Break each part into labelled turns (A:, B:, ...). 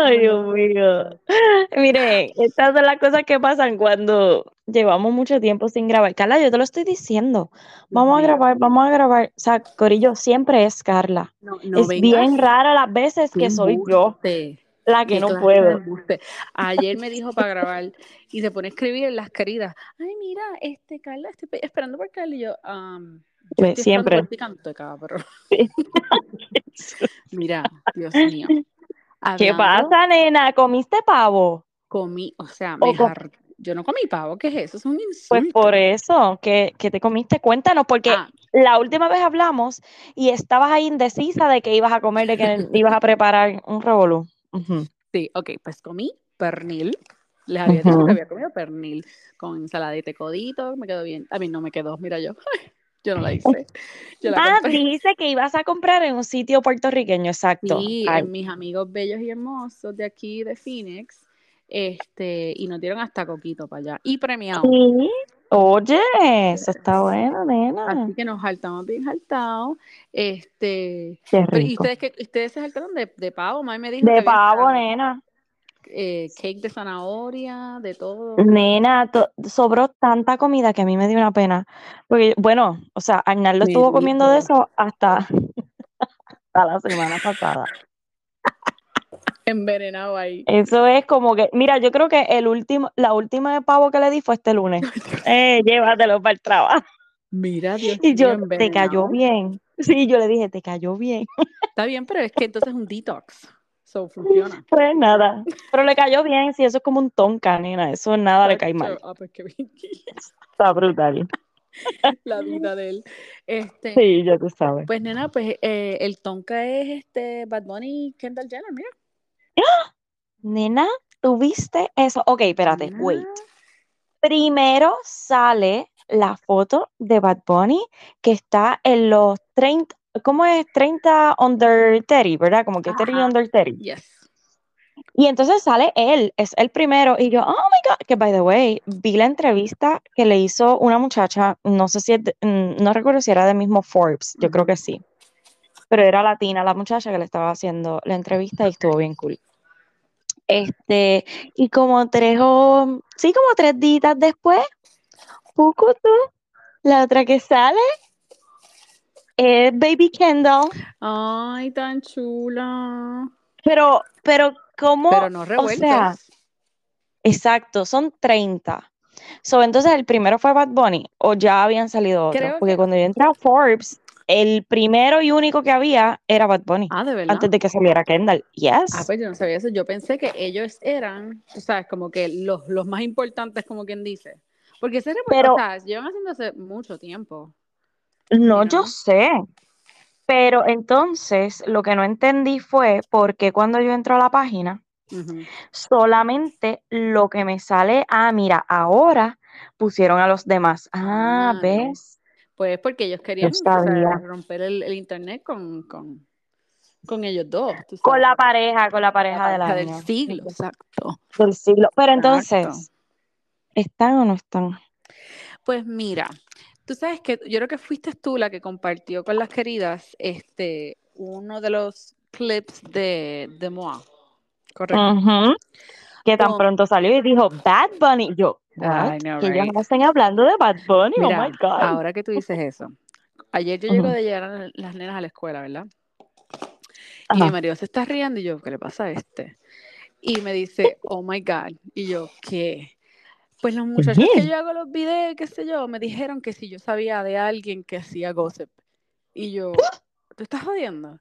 A: Ay, Dios mío. Mire, estas son las cosas que pasan cuando llevamos mucho tiempo sin grabar. Carla, yo te lo estoy diciendo. Vamos a grabar, vamos a grabar. O sea, Corillo siempre es Carla. es bien rara las veces que soy yo la que no puedo.
B: Ayer me dijo para grabar y se pone a escribir en las queridas. Ay, mira, este Carla, estoy esperando por Carla y yo, um,
A: siempre.
B: Canto de mira, Dios mío.
A: ¿Qué pasa, nena? ¿Comiste pavo?
B: Comí, o sea, me yo no comí pavo, ¿qué es eso? Es un insulto.
A: Pues por eso, que, te comiste, cuéntanos, porque ah. la última vez hablamos y estabas ahí indecisa de que ibas a comer, de que ibas a preparar un revolú.
B: Sí, ok, pues comí pernil. Les había dicho que había comido pernil con ensaladita de codito, me quedó bien. A mí no me quedó, mira yo. Yo no la hice.
A: ah, dijiste que ibas a comprar en un sitio puertorriqueño, exacto.
B: Sí, en mis amigos bellos y hermosos de aquí de Phoenix, este, y nos dieron hasta coquito para allá. Y premiado.
A: Sí. Oye, eso está bueno, nena.
B: Así que nos saltamos bien saltados. Este, ¿y ustedes, que, ustedes se saltaron de, de pavo? Mami me dijo
A: de pavo, nena.
B: Eh, cake de zanahoria, de todo.
A: Nena, sobró tanta comida que a mí me dio una pena. Porque, bueno, o sea, Arnaldo estuvo comiendo de eso hasta, hasta la semana pasada.
B: Envenenado ahí.
A: Eso es como que, mira, yo creo que el último, la última de pavo que le di fue este lunes. eh, llévatelo para el trabajo.
B: Mira, Dios
A: Y yo, te cayó bien. Sí, yo le dije, te cayó bien.
B: Está bien, pero es que entonces es un detox. So funciona.
A: Pues nada. Pero le cayó bien, sí, eso es como un tonka, nena. Eso nada le cae mal.
B: Ah, pues
A: Está brutal.
B: La vida de él. Este,
A: sí, ya tú sabes.
B: Pues nena, pues eh, el tonka es este Bad Bunny Kendall Jenner, mira.
A: Nena, ¿tuviste eso? Ok, espérate, wait. Primero sale la foto de Bad Bunny que está en los 30, ¿cómo es? 30 under 30, ¿verdad? Como que 30 under 30.
B: Yes.
A: Y entonces sale él, es el primero, y yo, oh my God, que by the way, vi la entrevista que le hizo una muchacha, no sé si, mm, no recuerdo si era del mismo Forbes, yo creo que sí, pero era latina la muchacha que le estaba haciendo la entrevista y estuvo bien cool. Este, y como tres o, sí, como tres días después, poco tú, la otra que sale es Baby Kendall.
B: Ay, tan chula.
A: Pero, pero, ¿cómo?
B: Pero no revueltas. O sea,
A: exacto, son 30. So, entonces, ¿el primero fue Bad Bunny o ya habían salido otros? Porque cuando yo entré a Forbes, el primero y único que había era Bad Bunny.
B: Ah, de verdad.
A: Antes de que saliera Kendall. Yes.
B: Ah, pues yo no sabía eso. Yo pensé que ellos eran, tú sabes, como que los, los más importantes, como quien dice. Porque ese Pero, o sea, llevan haciendo hace mucho tiempo.
A: No, yo sé. Pero entonces lo que no entendí fue porque cuando yo entro a la página, solamente lo que me sale, ah, mira, ahora pusieron a los demás. Ah, ah ¿ves?
B: Pues porque ellos querían romper el, internet con, ellos dos.
A: Con la pareja, con la pareja, de la
B: del siglo, exacto.
A: Del siglo. Pero entonces, ¿están o no están?
B: Pues mira, tú sabes que yo creo que fuiste tú la que compartió con las queridas este uno de los clips de, de Moa.
A: Correcto. Que tan pronto salió y dijo Bad Bunny. Yo, que ya no estén hablando de Bad Bunny, oh my God.
B: Ahora que tú dices eso, ayer yo llego de llegar a las nenas a la escuela, ¿verdad? Y mi marido se está riendo y yo, ¿qué le pasa a este? Y me dice, oh my God. Y yo, ¿qué? Pues los muchachos que yo hago los videos, qué sé yo, me dijeron que si yo sabía de alguien que hacía gossip. Y yo, ¿tú estás jodiendo?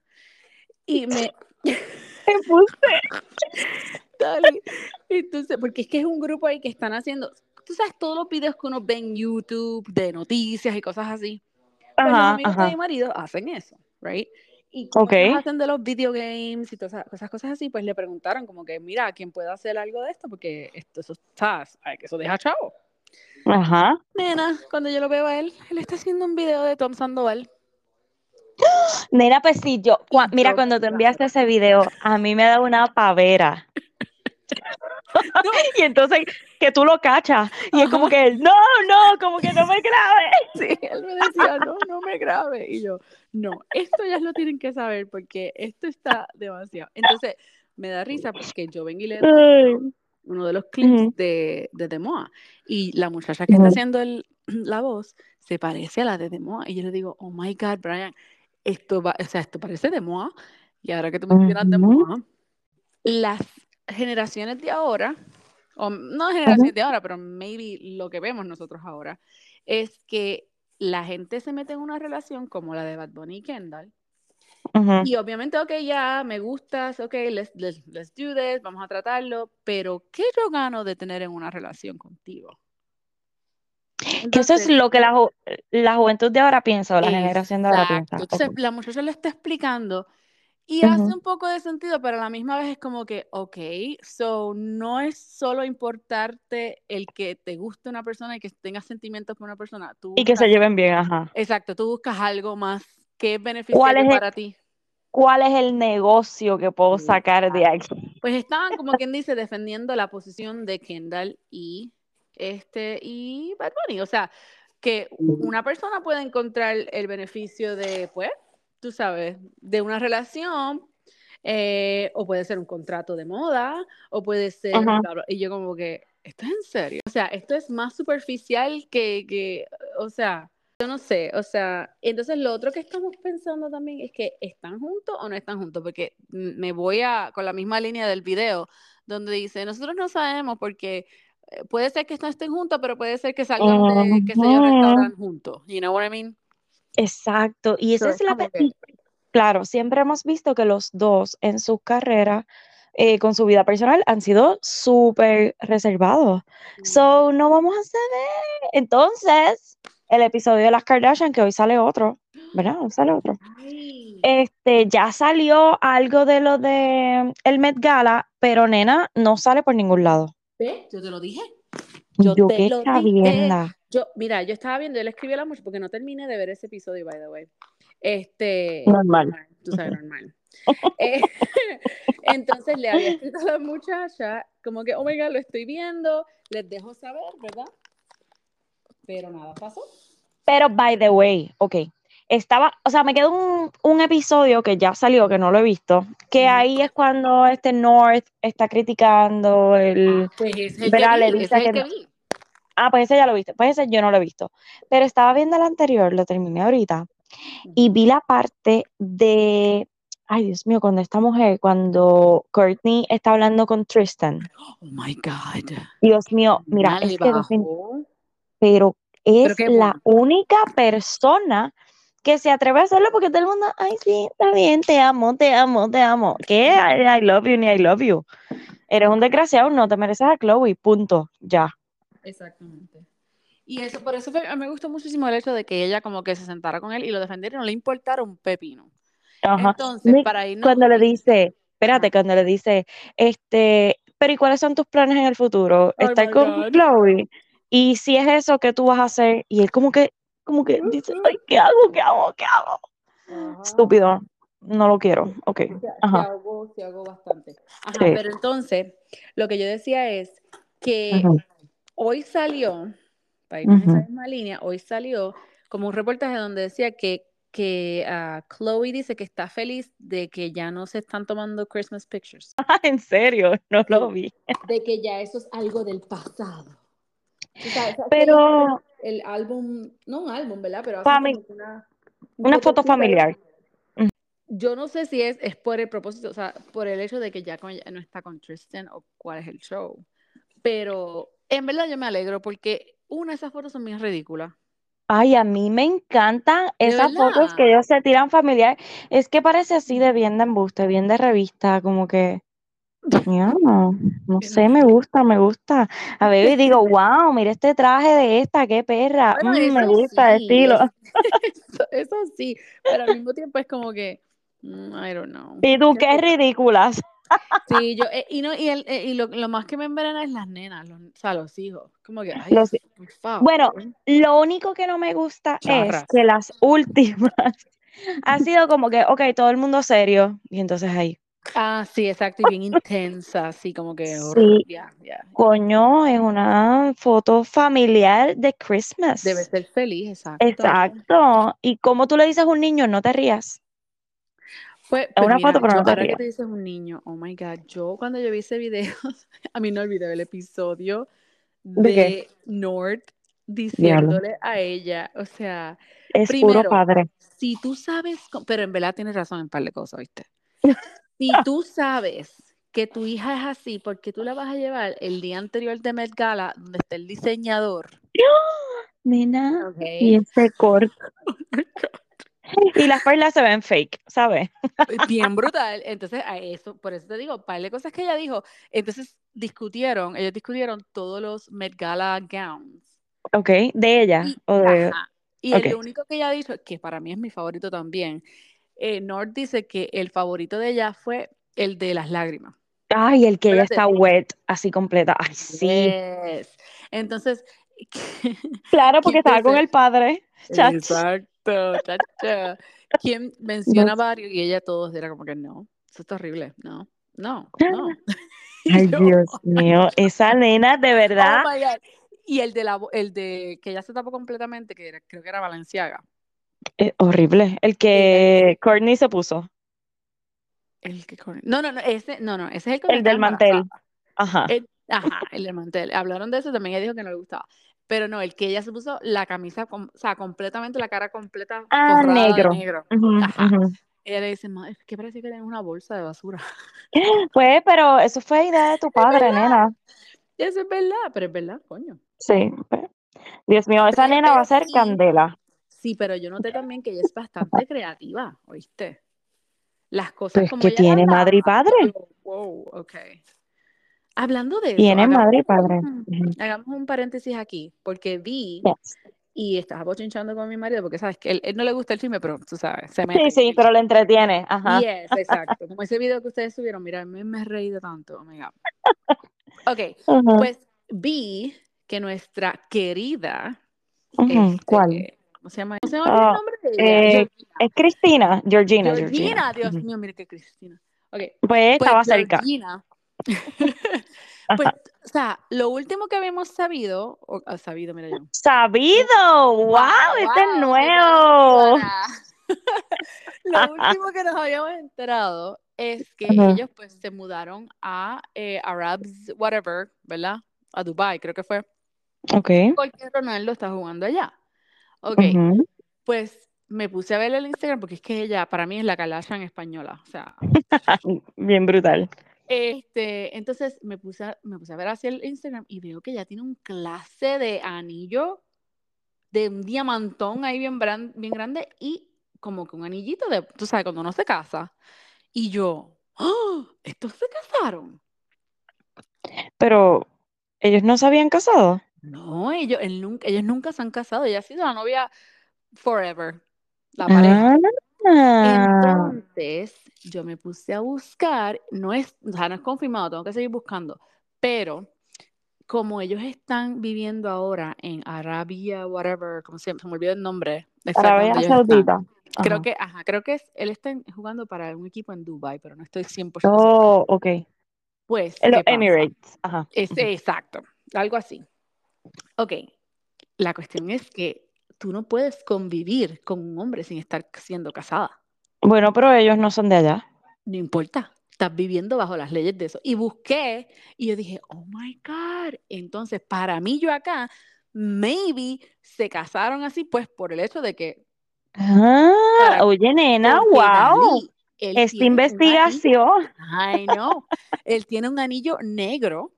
B: Y me...
A: me puse.
B: Dale. Entonces, porque es que es un grupo ahí que están haciendo, tú sabes, todos los videos que uno ve en YouTube de noticias y cosas así. Pues los amigos de mi marido hacen eso, right? Y como hacen de los video games y todas esas, cosas así, pues le preguntaron como que, mira, ¿quién puede hacer algo de esto? Porque esto, eso está, que eso deja chavo.
A: Ajá.
B: Nena, cuando yo lo veo a él, él está haciendo un video de Tom Sandoval.
A: Nena, pues sí, yo, mira, cuando te enviaste ese video, a mí me da una pavera. y entonces que tú lo cachas y es como que no, no, como que no me grabe.
B: Sí, él me decía, no, no me grabe. Y yo, no, esto ya lo tienen que saber porque esto está demasiado. Entonces, me da risa porque yo vengo y le doy uno de los clips de, de Demoa y la muchacha que está haciendo el, la voz se parece a la de Demoa y yo le digo, oh my God, Brian, esto va, o sea, esto parece Demoa y ahora que tú mencionas Demoa, las generaciones de ahora, o no generaciones de ahora, pero maybe lo que vemos nosotros ahora, es que la gente se mete en una relación como la de Bad Bunny y Kendall. Y obviamente, ok, ya me gustas, ok, let's, let's, let's, do this, vamos a tratarlo, pero ¿qué yo gano de tener en una relación contigo?
A: que eso es lo que la, la, juventud de ahora piensa o la generación de ahora piensa.
B: Entonces, la muchacha le está explicando y hace un poco de sentido, pero a la misma vez es como que, ok, so no es solo importarte el que te guste una persona y que tengas sentimientos por una persona. Tú
A: y que se lleven bien, ajá.
B: Exacto, tú buscas algo más que es beneficioso para ti.
A: ¿Cuál es el negocio que puedo sacar de aquí?
B: Pues estaban, como quien dice, defendiendo la posición de Kendall y este y Bad Bunny. O sea, que una persona puede encontrar el beneficio de, pues, tú sabes, de una relación, eh, o puede ser un contrato de moda, o puede ser, y yo como que, ¿esto es en serio? O sea, esto es más superficial que, que, o sea, yo no sé, o sea, entonces lo otro que estamos pensando también es que están juntos o no están juntos, porque me voy a, con la misma línea del video, donde dice, nosotros no sabemos porque eh, puede ser que no estén juntos, pero puede ser que salgan de, que se restauran juntos, you know what I mean?
A: Exacto, y esa es la... Claro, siempre hemos visto que los dos en su carrera, eh, con su vida personal, han sido súper reservados. So, no vamos a saber. Entonces, el episodio de las Kardashian, que hoy sale otro, ¿verdad? Hoy sale otro. Este, ya salió algo de lo de el Met Gala, pero nena, no sale por ningún lado.
B: ¿Ves? Yo te lo dije.
A: Yo, te lo dije.
B: Yo, mira, yo estaba viendo, yo le escribí a la muchacha porque no terminé de ver ese episodio, by the way. Este.
A: Normal.
B: tú sabes, normal. Eh, entonces le había escrito a la muchacha, como que, oh my god, lo estoy viendo, les dejo saber, ¿verdad? Pero nada pasó.
A: Pero, by the way, ok. Estaba, o sea, me quedó un, un episodio que ya salió, que no lo he visto, que ahí es cuando este North está criticando el.
B: Ah, pues es el que, vi, es el que vi.
A: Ah, pues ese ya lo viste. Pues ese yo no lo he visto. Pero estaba viendo el anterior, lo terminé ahorita. Y vi la parte de. Ay, Dios mío, cuando esta mujer, cuando Courtney está hablando con Tristan.
B: Oh my God.
A: Dios mío, mira, es que. Pero es la única persona que se atreve a hacerlo porque todo el mundo, ay, sí, está bien, te amo, te amo, te amo. ¿Qué? I, I love you, ni I love you. Eres un desgraciado, no te mereces a Chloe, punto, ya.
B: Exactamente. Y eso, por eso me gustó muchísimo el hecho de que ella como que se sentara con él y lo defendiera y no le importara un pepino. Entonces, para irnos...
A: Cuando le dice, espérate, cuando le dice, este, pero ¿y cuáles son tus planes en el futuro? Oh ¿Estar con Chloe? Y si es eso, ¿qué tú vas a hacer? Y él como que, como que dice, ay, ¿qué hago? ¿Qué hago? ¿Qué hago? Estúpido. No lo quiero. Ok.
B: Ajá. Se hago, bastante. Ajá, pero entonces, lo que yo decía es que hoy salió, para ir en esa misma línea, hoy salió como un reportaje donde decía que, que uh, Chloe dice que está feliz de que ya no se están tomando Christmas pictures.
A: ¿En serio? No lo vi.
B: De que ya eso es algo del pasado.
A: Pero...
B: El álbum, no un álbum, ¿verdad? Pero
A: una, una foto familiar.
B: Yo no sé si es, es por el propósito, o sea, por el hecho de que ya no está con Tristan o cuál es el show. Pero en verdad yo me alegro porque una de esas fotos son bien ridículas.
A: Ay, a mí me encantan esas fotos que ellos se tiran familiar. Es que parece así de bien de embuste, bien de revista, como que, no, no sé, me gusta, me gusta. A ver, y digo, wow, mira este traje de esta, qué perra. Mm, me gusta el estilo.
B: Eso, sí, pero al mismo tiempo es como que, mm, I don't know.
A: Y tú, qué ridículas.
B: Sí, yo, eh, y, no, y, el, eh, y lo, lo, más que me envenena es las nenas, los, o sea, los hijos. Como que, ay, por favor.
A: Bueno, lo único que no me gusta es que las últimas ha sido como que, ok, todo el mundo serio, y entonces ahí.
B: Ah, sí, exacto, y bien intensa, así como que.
A: Sí. Coño, es una foto familiar de Christmas.
B: Debe ser feliz, exacto.
A: Exacto. Y como tú le dices a un niño, no te rías.
B: Pues, pues una foto, pero no te ahora que te dices un niño, oh my God, yo cuando yo vi ese video, a mí no olvidé el episodio de, ¿De Nord diciéndole a ella, o sea,
A: es puro padre.
B: Si tú sabes, pero en verdad tienes razón en un par de cosas, ¿viste? si tú sabes que tu hija es así, porque tú la vas a llevar el día anterior de Met Gala, donde está el diseñador.
A: Nena, y ese corte. y las perlas se ven fake, ¿sabes?
B: Bien brutal. Entonces, a eso, por eso te digo, par de cosas que ella dijo. Entonces, discutieron, ellos discutieron todos los Met Gala gowns.
A: Ok, de ella. Y, o de...
B: y el único que ella dicho, que para mí es mi favorito también, eh, Nord dice que el favorito de ella fue el de las lágrimas.
A: Ay, el que ella está wet, así completa. Ay, sí.
B: Entonces.
A: Claro, porque estaba con el padre.
B: Exacto, chacha. Quien menciona varios y ella todos era como que no, eso es horrible, no, no, no.
A: Ay, Dios mío, esa nena de verdad. Oh
B: y el de la el de que ya se tapó completamente, que creo que era Valenciaga.
A: Es horrible. El que Courtney se puso.
B: El que No, no, no, ese, no, no, ese es
A: el, el del mantel. Ajá.
B: El, ajá, el del mantel. Hablaron de eso, también ella dijo que no le gustaba. Pero no, el que ella se puso la camisa, o sea, completamente la cara completa
A: ah, negro.
B: negro. ajá. Ella le dice, es que parece que tiene una bolsa de basura.
A: Pues, pero eso fue idea de tu padre, nena.
B: Eso es verdad, pero es verdad, coño.
A: Sí. Dios mío, esa nena va a ser candela.
B: Sí, pero yo noté también que ella es bastante creativa, ¿oíste? las cosas
A: pues que tiene madre y padre.
B: Wow, ok. Hablando de eso.
A: Tiene madre y padre.
B: Hagamos un paréntesis aquí, porque vi y estaba bochinchando con mi marido, porque sabes que él, él, no le gusta el filme, pero tú sabes, se
A: mete. Sí, sí, pero le entretiene. Ajá.
B: Yes, exacto. Como ese video que ustedes subieron, mira, mí me he reído tanto. Oh my God. Ok, pues vi que nuestra querida.
A: ¿Cuál?
B: ¿Cómo se llama? ¿Cómo se llama el ah, nombre de
A: ella? Eh, es Cristina, Georgina.
B: Georgina, Dios mío, mire qué Cristina. Okay.
A: Pues, estaba pues, cerca.
B: Pues, o sea, lo último que habíamos sabido, o, ah, sabido, mira yo.
A: Sabido, wow, este es nuevo.
B: lo último que nos habíamos enterado es que ellos pues se mudaron a eh, Arabs, whatever, ¿verdad? A Dubai, creo que fue.
A: Ok.
B: Porque Ronaldo está jugando allá. Ok, pues me puse a ver el Instagram porque es que ella para mí es la en española, o sea.
A: Bien brutal.
B: Este, entonces me puse, a, me puse a ver hacia el Instagram y veo que ella tiene un clase de anillo de un diamantón ahí bien, bien grande y como que un anillito de, tú sabes, cuando uno se casa. Y yo, ¡Oh! ¿estos se casaron?
A: Pero, ¿ellos no se habían casado?
B: No, ellos, nunca, ellos nunca se han casado. Ella ha sido la novia forever, la pareja. Ah. Entonces, yo me puse a buscar, no es, o sea, no es confirmado, tengo que seguir buscando, pero como ellos están viviendo ahora en Arabia, whatever, como se, se me olvidó el nombre.
A: Arabia Saudita.
B: Creo que, ajá, creo que es, él está jugando para un equipo en Dubai, pero no estoy 100%
A: Oh, ok.
B: Pues.
A: los Emirates. Ajá.
B: Es, exacto, algo así. Ok, la cuestión es que tú no puedes convivir con un hombre sin estar siendo casada.
A: Bueno, pero ellos no son de allá.
B: No importa, estás viviendo bajo las leyes de eso. Y busqué y yo dije, oh my God. Entonces, para mí, yo acá, maybe se casaron así, pues por el hecho de que.
A: Ah, oye, nena, wow. Esta investigación.
B: Ay, no. Él tiene un anillo negro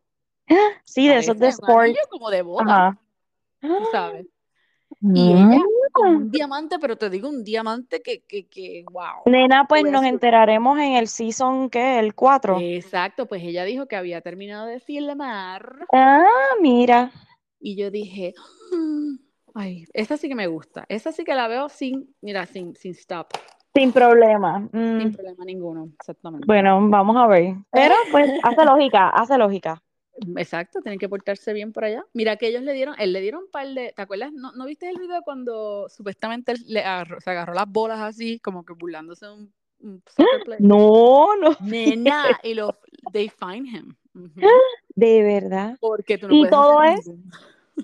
A: Sí, de esos de sport.
B: como de boda. Tú sabes. Y ella con un diamante, pero te digo un diamante que, que, que wow.
A: Nena, pues nos enteraremos en el season, ¿qué? El 4.
B: Exacto, pues ella dijo que había terminado de filmar.
A: Ah, mira.
B: Y yo dije, ay, esta sí que me gusta. Esta sí que la veo sin, mira, sin, sin stop.
A: Sin problema. Sin
B: mm. problema ninguno, exactamente.
A: Bueno, vamos a ver. Pero pues hace lógica, hace lógica.
B: Exacto, tienen que portarse bien por allá. Mira que ellos le dieron, él le dieron un par de, ¿te acuerdas? ¿No, ¿no viste el video cuando supuestamente le se agarró las bolas así, como que burlándose de un, soccer player?
A: No, no.
B: Nena, y lo, they find him.
A: De verdad.
B: Porque tú no
A: y todo es,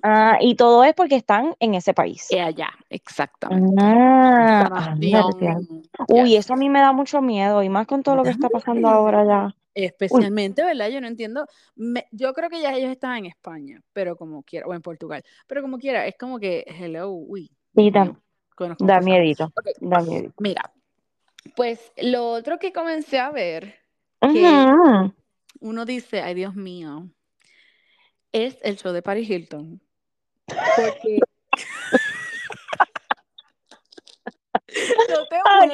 A: Ah, y todo es porque están en ese país.
B: Y allá, exactamente.
A: Ah. Uy,
B: yes.
A: eso a mí me da mucho miedo, y más con todo lo que está pasando ahora ya.
B: Especialmente, ¿verdad? Yo no entiendo. Me- yo creo que ya ellos estaban en España, pero como quiera, o en Portugal, pero como quiera, es como que, hello, uy.
A: Sí, da, da miedito,
B: Ok,
A: da miedito.
B: Mira, pues lo otro que comencé a ver, que uno dice, ay Dios mío, es el show de Paris Hilton. Porque. no te
A: Ay,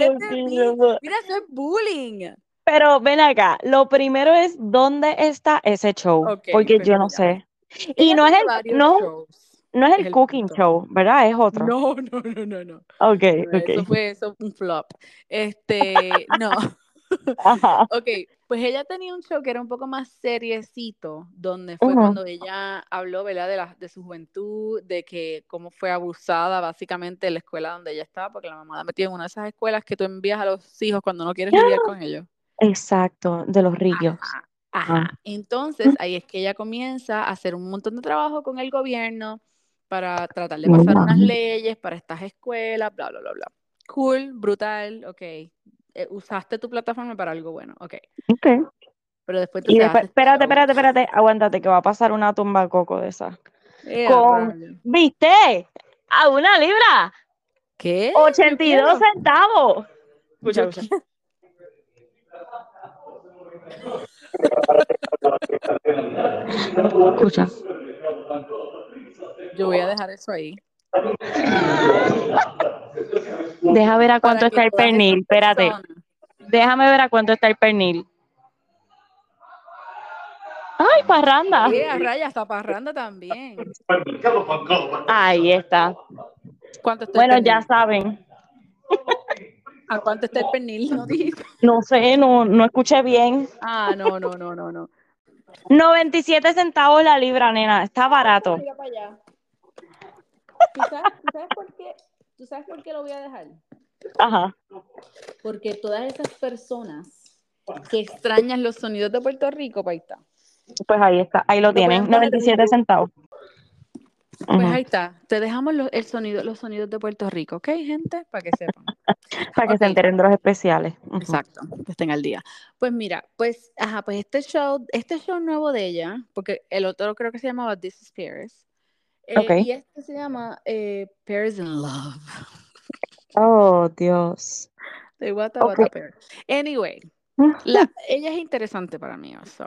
A: Dios.
B: Mira, eso es bullying.
A: Pero ven acá, lo primero es dónde está ese show, porque yo no sé. Y no es el, no, no es el cooking
B: punto.
A: show, ¿verdad? Es otro.
B: No, no, no, no, no.
A: Ok, ok.
B: Eso fue eso, un flop. Este, no.
A: Ajá.
B: Ok, pues ella tenía un show que era un poco más seriecito, donde fue cuando ella habló, ¿verdad? De, la, de su juventud, de que cómo fue abusada básicamente en la escuela donde ella estaba, porque la mamá la metió en una de esas escuelas que tú envías a los hijos cuando no quieres lidiar con ellos.
A: Exacto, de los ríos.
B: Ajá,
A: Ah.
B: ajá. Entonces ahí es que ella comienza a hacer un montón de trabajo con el gobierno para tratar de pasar unas leyes para estas escuelas, bla, bla, bla, bla. Cool, brutal, ok. Eh, usaste tu plataforma para algo bueno, ok.
A: Ok.
B: Pero después
A: Y
B: entonces
A: después, espérate, espérate, espérate, aguántate que va a pasar una tumba coco de esa.
B: Eh,
A: Con. ¿viste? A una libra,
B: ¿Qué? Yo
A: 82
B: quiero.
A: centavos. Escucha, escucha. Escucha.
B: Yo voy a dejar eso ahí.
A: Deja ver a cuánto está el pernil. Espérate. Déjame ver a cuánto está el pernil. ¡Ay, parranda!
B: Eh, a rayas, hasta parranda también.
A: Ahí está.
B: ¿Cuánto está
A: Bueno, ya saben.
B: ¿A cuánto está el pernil? No dijiste.
A: No sé, no, no escuché bien.
B: Ah, no, no, no, no, no.
A: 97 centavos la libra, nena. Está barato.
B: Mira para allá. ¿Tú sabes, tú sabes por qué? ¿Tú sabes por qué lo voy a dejar?
A: Ajá.
B: Porque todas esas personas que extrañan los sonidos de Puerto Rico, pues ahí está.
A: Pues ahí está. Ahí lo
B: Lo
A: tienen.
B: pueden poner
A: 97 centavos.
B: Pues ahí está. Te dejamos los, el sonido, los sonidos de Puerto Rico, ¿ok, gente? Para que sepan.
A: Para que se enteren de los especiales.
B: Exacto, que estén al día. Pues mira, pues, ajá, pues este show, este show nuevo de ella, porque el otro creo que se llamaba This is Paris. eh. Y este se llama eh, Paris in Love.
A: Oh, Dios.
B: De Wata
A: Ok.
B: Wata Paris. Anyway, la, ella es interesante para mí, so,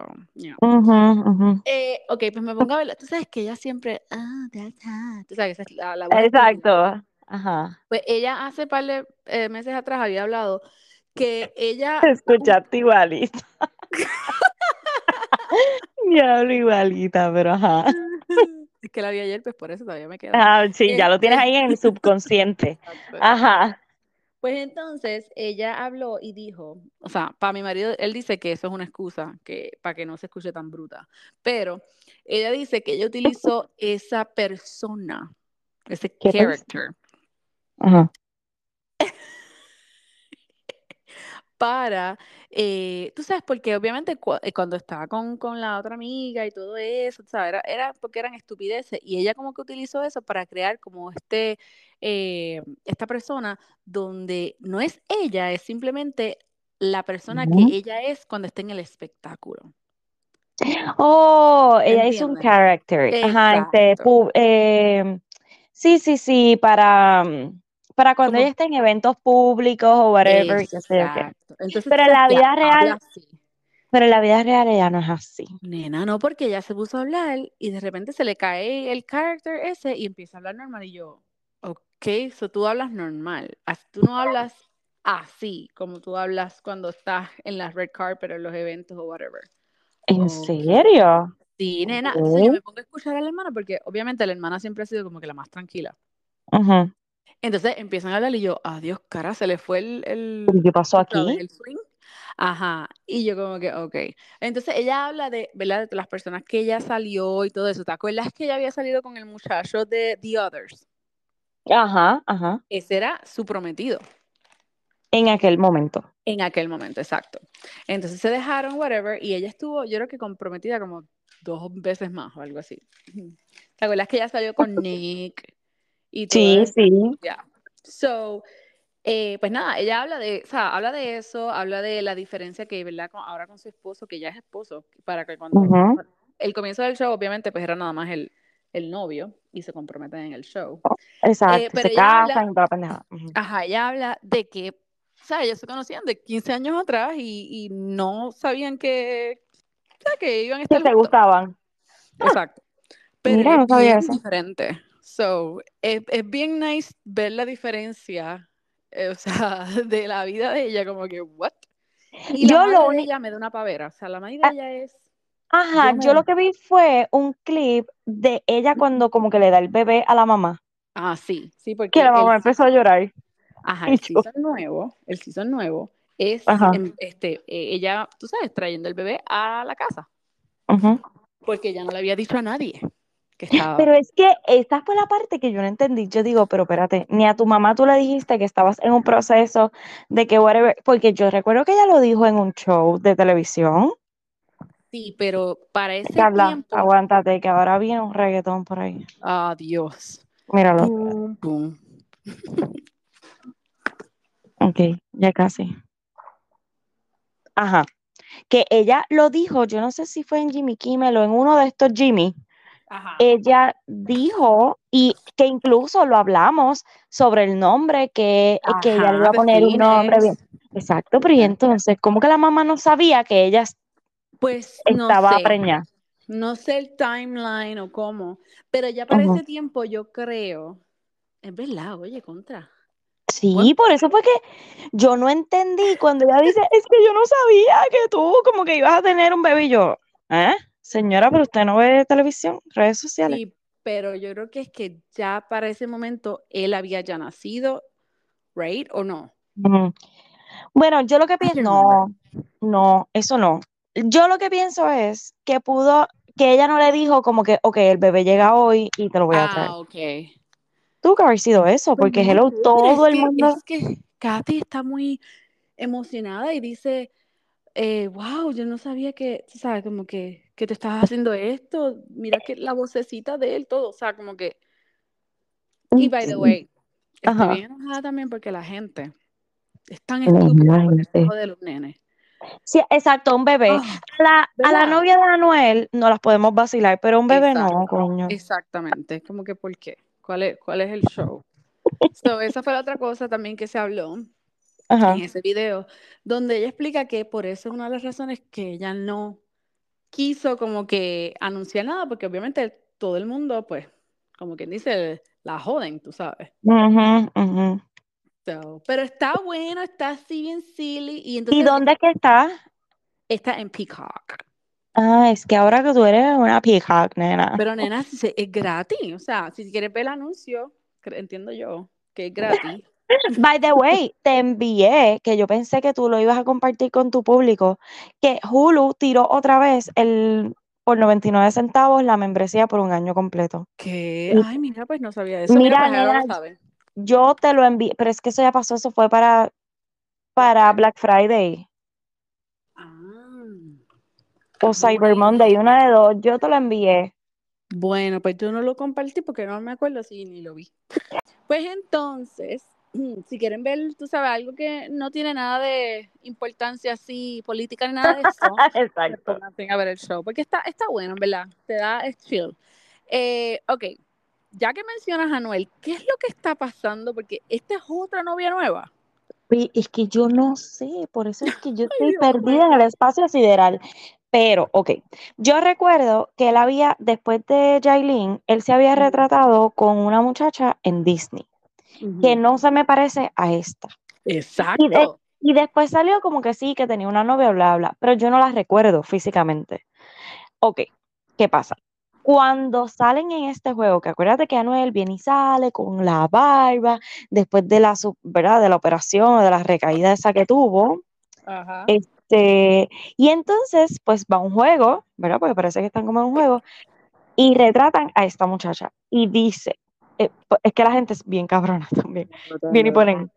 A: ujú.
B: Eh, ok, pues me pongo a verla. Tú sabes que ella siempre, ah, hot. Tú sabes, esa es la, la voz estúpida.
A: Exacto. Ajá.
B: Pues ella hace par de eh, meses atrás había hablado que ella
A: Te escuchaste igualita. Ya hablo igualita, pero ajá.
B: es que la vi ayer, pues por eso todavía me queda.
A: Ah, sí, ya lo tienes
B: Este-
A: ahí en el subconsciente.
B: Exacto.
A: Ajá.
B: Pues entonces ella habló y dijo, o sea, para mi marido, él dice que eso es una excusa que para que no se escuche tan bruta, pero ella dice que ella utilizó esa persona, ese character,
A: Ajá.
B: Para, eh, tú sabes, porque obviamente cu- eh, cuando estaba con, con la otra amiga y todo eso, ¿sabes? Era, era porque eran estupideces y ella como que utilizó eso para crear como este, eh, esta persona donde no es ella, es simplemente la persona que ella es cuando está en el espectáculo.
A: Oh, ella hizo un character. Ajá, este, eh, sí, sí, sí, para, mm, para cuando ella esté en eventos públicos o whatever, qué.
B: Exacto. Entonces,
A: Pero en la
B: que
A: vida real,
B: así.
A: pero en la vida real ella no es así.
B: Nena, no, porque ella se puso a hablar y de repente se le cae el character ese y empieza a hablar normal y yo, ok, so tú hablas normal, tú no hablas así como tú hablas cuando estás en las red carpet o en los eventos o whatever.
A: ¿En serio?
B: Sí, nena, entonces yo me pongo a escuchar a la hermana porque obviamente la hermana siempre ha sido como que la más tranquila.
A: Ujú.
B: Entonces empiezan a hablar y yo, adiós, cara, se le fue el, el,
A: ¿Y ¿Qué pasó aquí?
B: el swing. Ajá, y yo como que, ok. Entonces ella habla de, ¿verdad? De las personas que ella salió y todo eso. ¿Te acuerdas que ella había salido con el muchacho de The Others?
A: Ajá, ajá.
B: Ese era su prometido
A: En aquel momento.
B: en aquel momento, exacto. Entonces se dejaron, whatever, y ella estuvo, yo creo que comprometida como dos veces más o algo así. ¿Te acuerdas que ella salió con Nick? Y
A: sí, sí.
B: Yeah. So, eh, pues nada, ella habla de, o sea, habla de eso, habla de la diferencia que, ¿verdad? ahora con su esposo, que ya es esposo, para que cuando el comienzo del show, obviamente, pues era nada más el, el novio y se comprometen en el show.
A: Exacto, eh, pero se casan y toda pendeja.
B: Ajá, ella habla de que, o sea, ellos se conocían de 15 años atrás y, y no sabían que, o sea, que iban a estar
A: Que se gustaban.
B: Exacto. Pero Mira, no sabía es diferente. So, es, es bien nice ver la diferencia eh, o sea, de la vida de ella, como que, ¿what? Y yo lo de ella me da una pavera, o sea, la madre de ah, ella es...
A: Ajá, yo, lo que vi fue un clip de ella cuando como que le da el bebé a la mamá.
B: Ah, sí, sí, porque...
A: Que la mamá empezó a llorar.
B: Ajá, el season nuevo, el season nuevo es, este, e, ella, tú sabes, trayendo el bebé a la casa. Ajá. Porque ella no le había dicho a nadie.
A: Pero es que esta fue la parte que yo no entendí. Yo digo, pero espérate, ni a tu mamá tú le dijiste que estabas en un proceso de que whatever, porque yo recuerdo que ella lo dijo en un show de televisión.
B: Sí, pero para ese
A: tiempo... aguántate, que ahora viene un reggaetón por ahí.
B: Adiós.
A: Míralo. ok, ya casi. Ajá. Que ella lo dijo, yo no sé si fue en Jimmy Kimmel o en uno de estos Jimmy ella dijo, y que incluso lo hablamos sobre el nombre, que, que ella le iba a poner un nombre bien. Exacto, pero y entonces, ¿cómo que la mamá no sabía que ella
B: pues, estaba preñada? No sé el timeline o cómo, pero ya para ese tiempo yo creo, es verdad, oye, contra.
A: Sí, por eso fue que yo no entendí cuando ella dice, es que yo no sabía que tú como que ibas a tener un bebé y yo, ¿eh? Señora, pero usted no ve televisión, redes sociales. Sí,
B: pero yo creo que es que ya para ese momento él había ya nacido, ¿right? ¿O no?
A: Bueno, yo lo que pienso, no, no, eso no. Yo lo que pienso es que pudo, que ella no le dijo como que, ok, el bebé llega hoy y te lo voy a traer. Ah, ok. Tuvo que haber sido eso, pues porque hello, todo el mundo.
B: Es que Katy está muy emocionada y dice, eh, wow, yo no sabía que, ¿sabes? Como que, que te estás haciendo esto, mira que la vocecita de él, todo, o sea, como que... Y by the way, estoy bien enojada también porque la gente es tan estúpida con el hijo de los nenes.
A: Sí, exacto, un bebé. Ah, a, la, novia de Anuel no las podemos vacilar, pero un bebé no, coño.
B: Exactamente, como que ¿por qué? ¿Cuál es, cuál es el show? so, esa fue la otra cosa también que se habló en ese video, donde ella explica que por eso es una de las razones que ella no quiso como que anunciar nada, porque obviamente todo el mundo, pues, como quien dice, la joden, tú sabes. pero está bueno, está así bien silly. ¿Y, entonces,
A: ¿Y dónde es que está?
B: Está en Peacock.
A: Ah, es que ahora que tú eres una Peacock, nena.
B: Pero nena, es gratis. O sea, si quieres ver el anuncio, entiendo yo que es gratis.
A: By the way, te envié, que yo pensé que tú lo ibas a compartir con tu público, que Hulu tiró otra vez el por 99 centavos la membresía por un año completo.
B: ¿Qué? Ay, mira, pues no sabía eso. Mira,
A: pues, yo te lo envié, pero es que eso ya pasó, eso fue para, para Black Friday. Ah. O Cyber Monday, una de dos, yo te lo envié.
B: Bueno, pues yo no lo compartí porque no me acuerdo si ni lo vi. Pues entonces, si quieren ver, tú sabes, algo que no tiene nada de importancia así, política ni nada de eso,
A: Exacto.
B: a ver el show, porque está, está bueno, ¿verdad? Te da es chill. Eh, ok, ya que mencionas a Noel, ¿qué es lo que está pasando? Porque esta es otra novia nueva.
A: Es que yo no sé, por eso es que yo estoy perdida en el espacio sideral. Pero, ok, yo recuerdo que él había, después de Jailin, él se había retratado con una muchacha en Disney que no se me parece a esta.
B: Exacto.
A: Y, después salió como que sí, que tenía una novia, bla, bla, pero yo no la recuerdo físicamente. Ok, ¿qué pasa? Cuando salen en este juego, que acuérdate que Anuel viene y sale con la barba, después de la, ¿verdad? De la operación o de la recaída esa que tuvo. Ajá. Este, y entonces, pues va un juego, ¿verdad? Porque parece que están como en un juego, y retratan a esta muchacha. Y dice, eh, es que la gente es bien cabrona también. Viene y ponen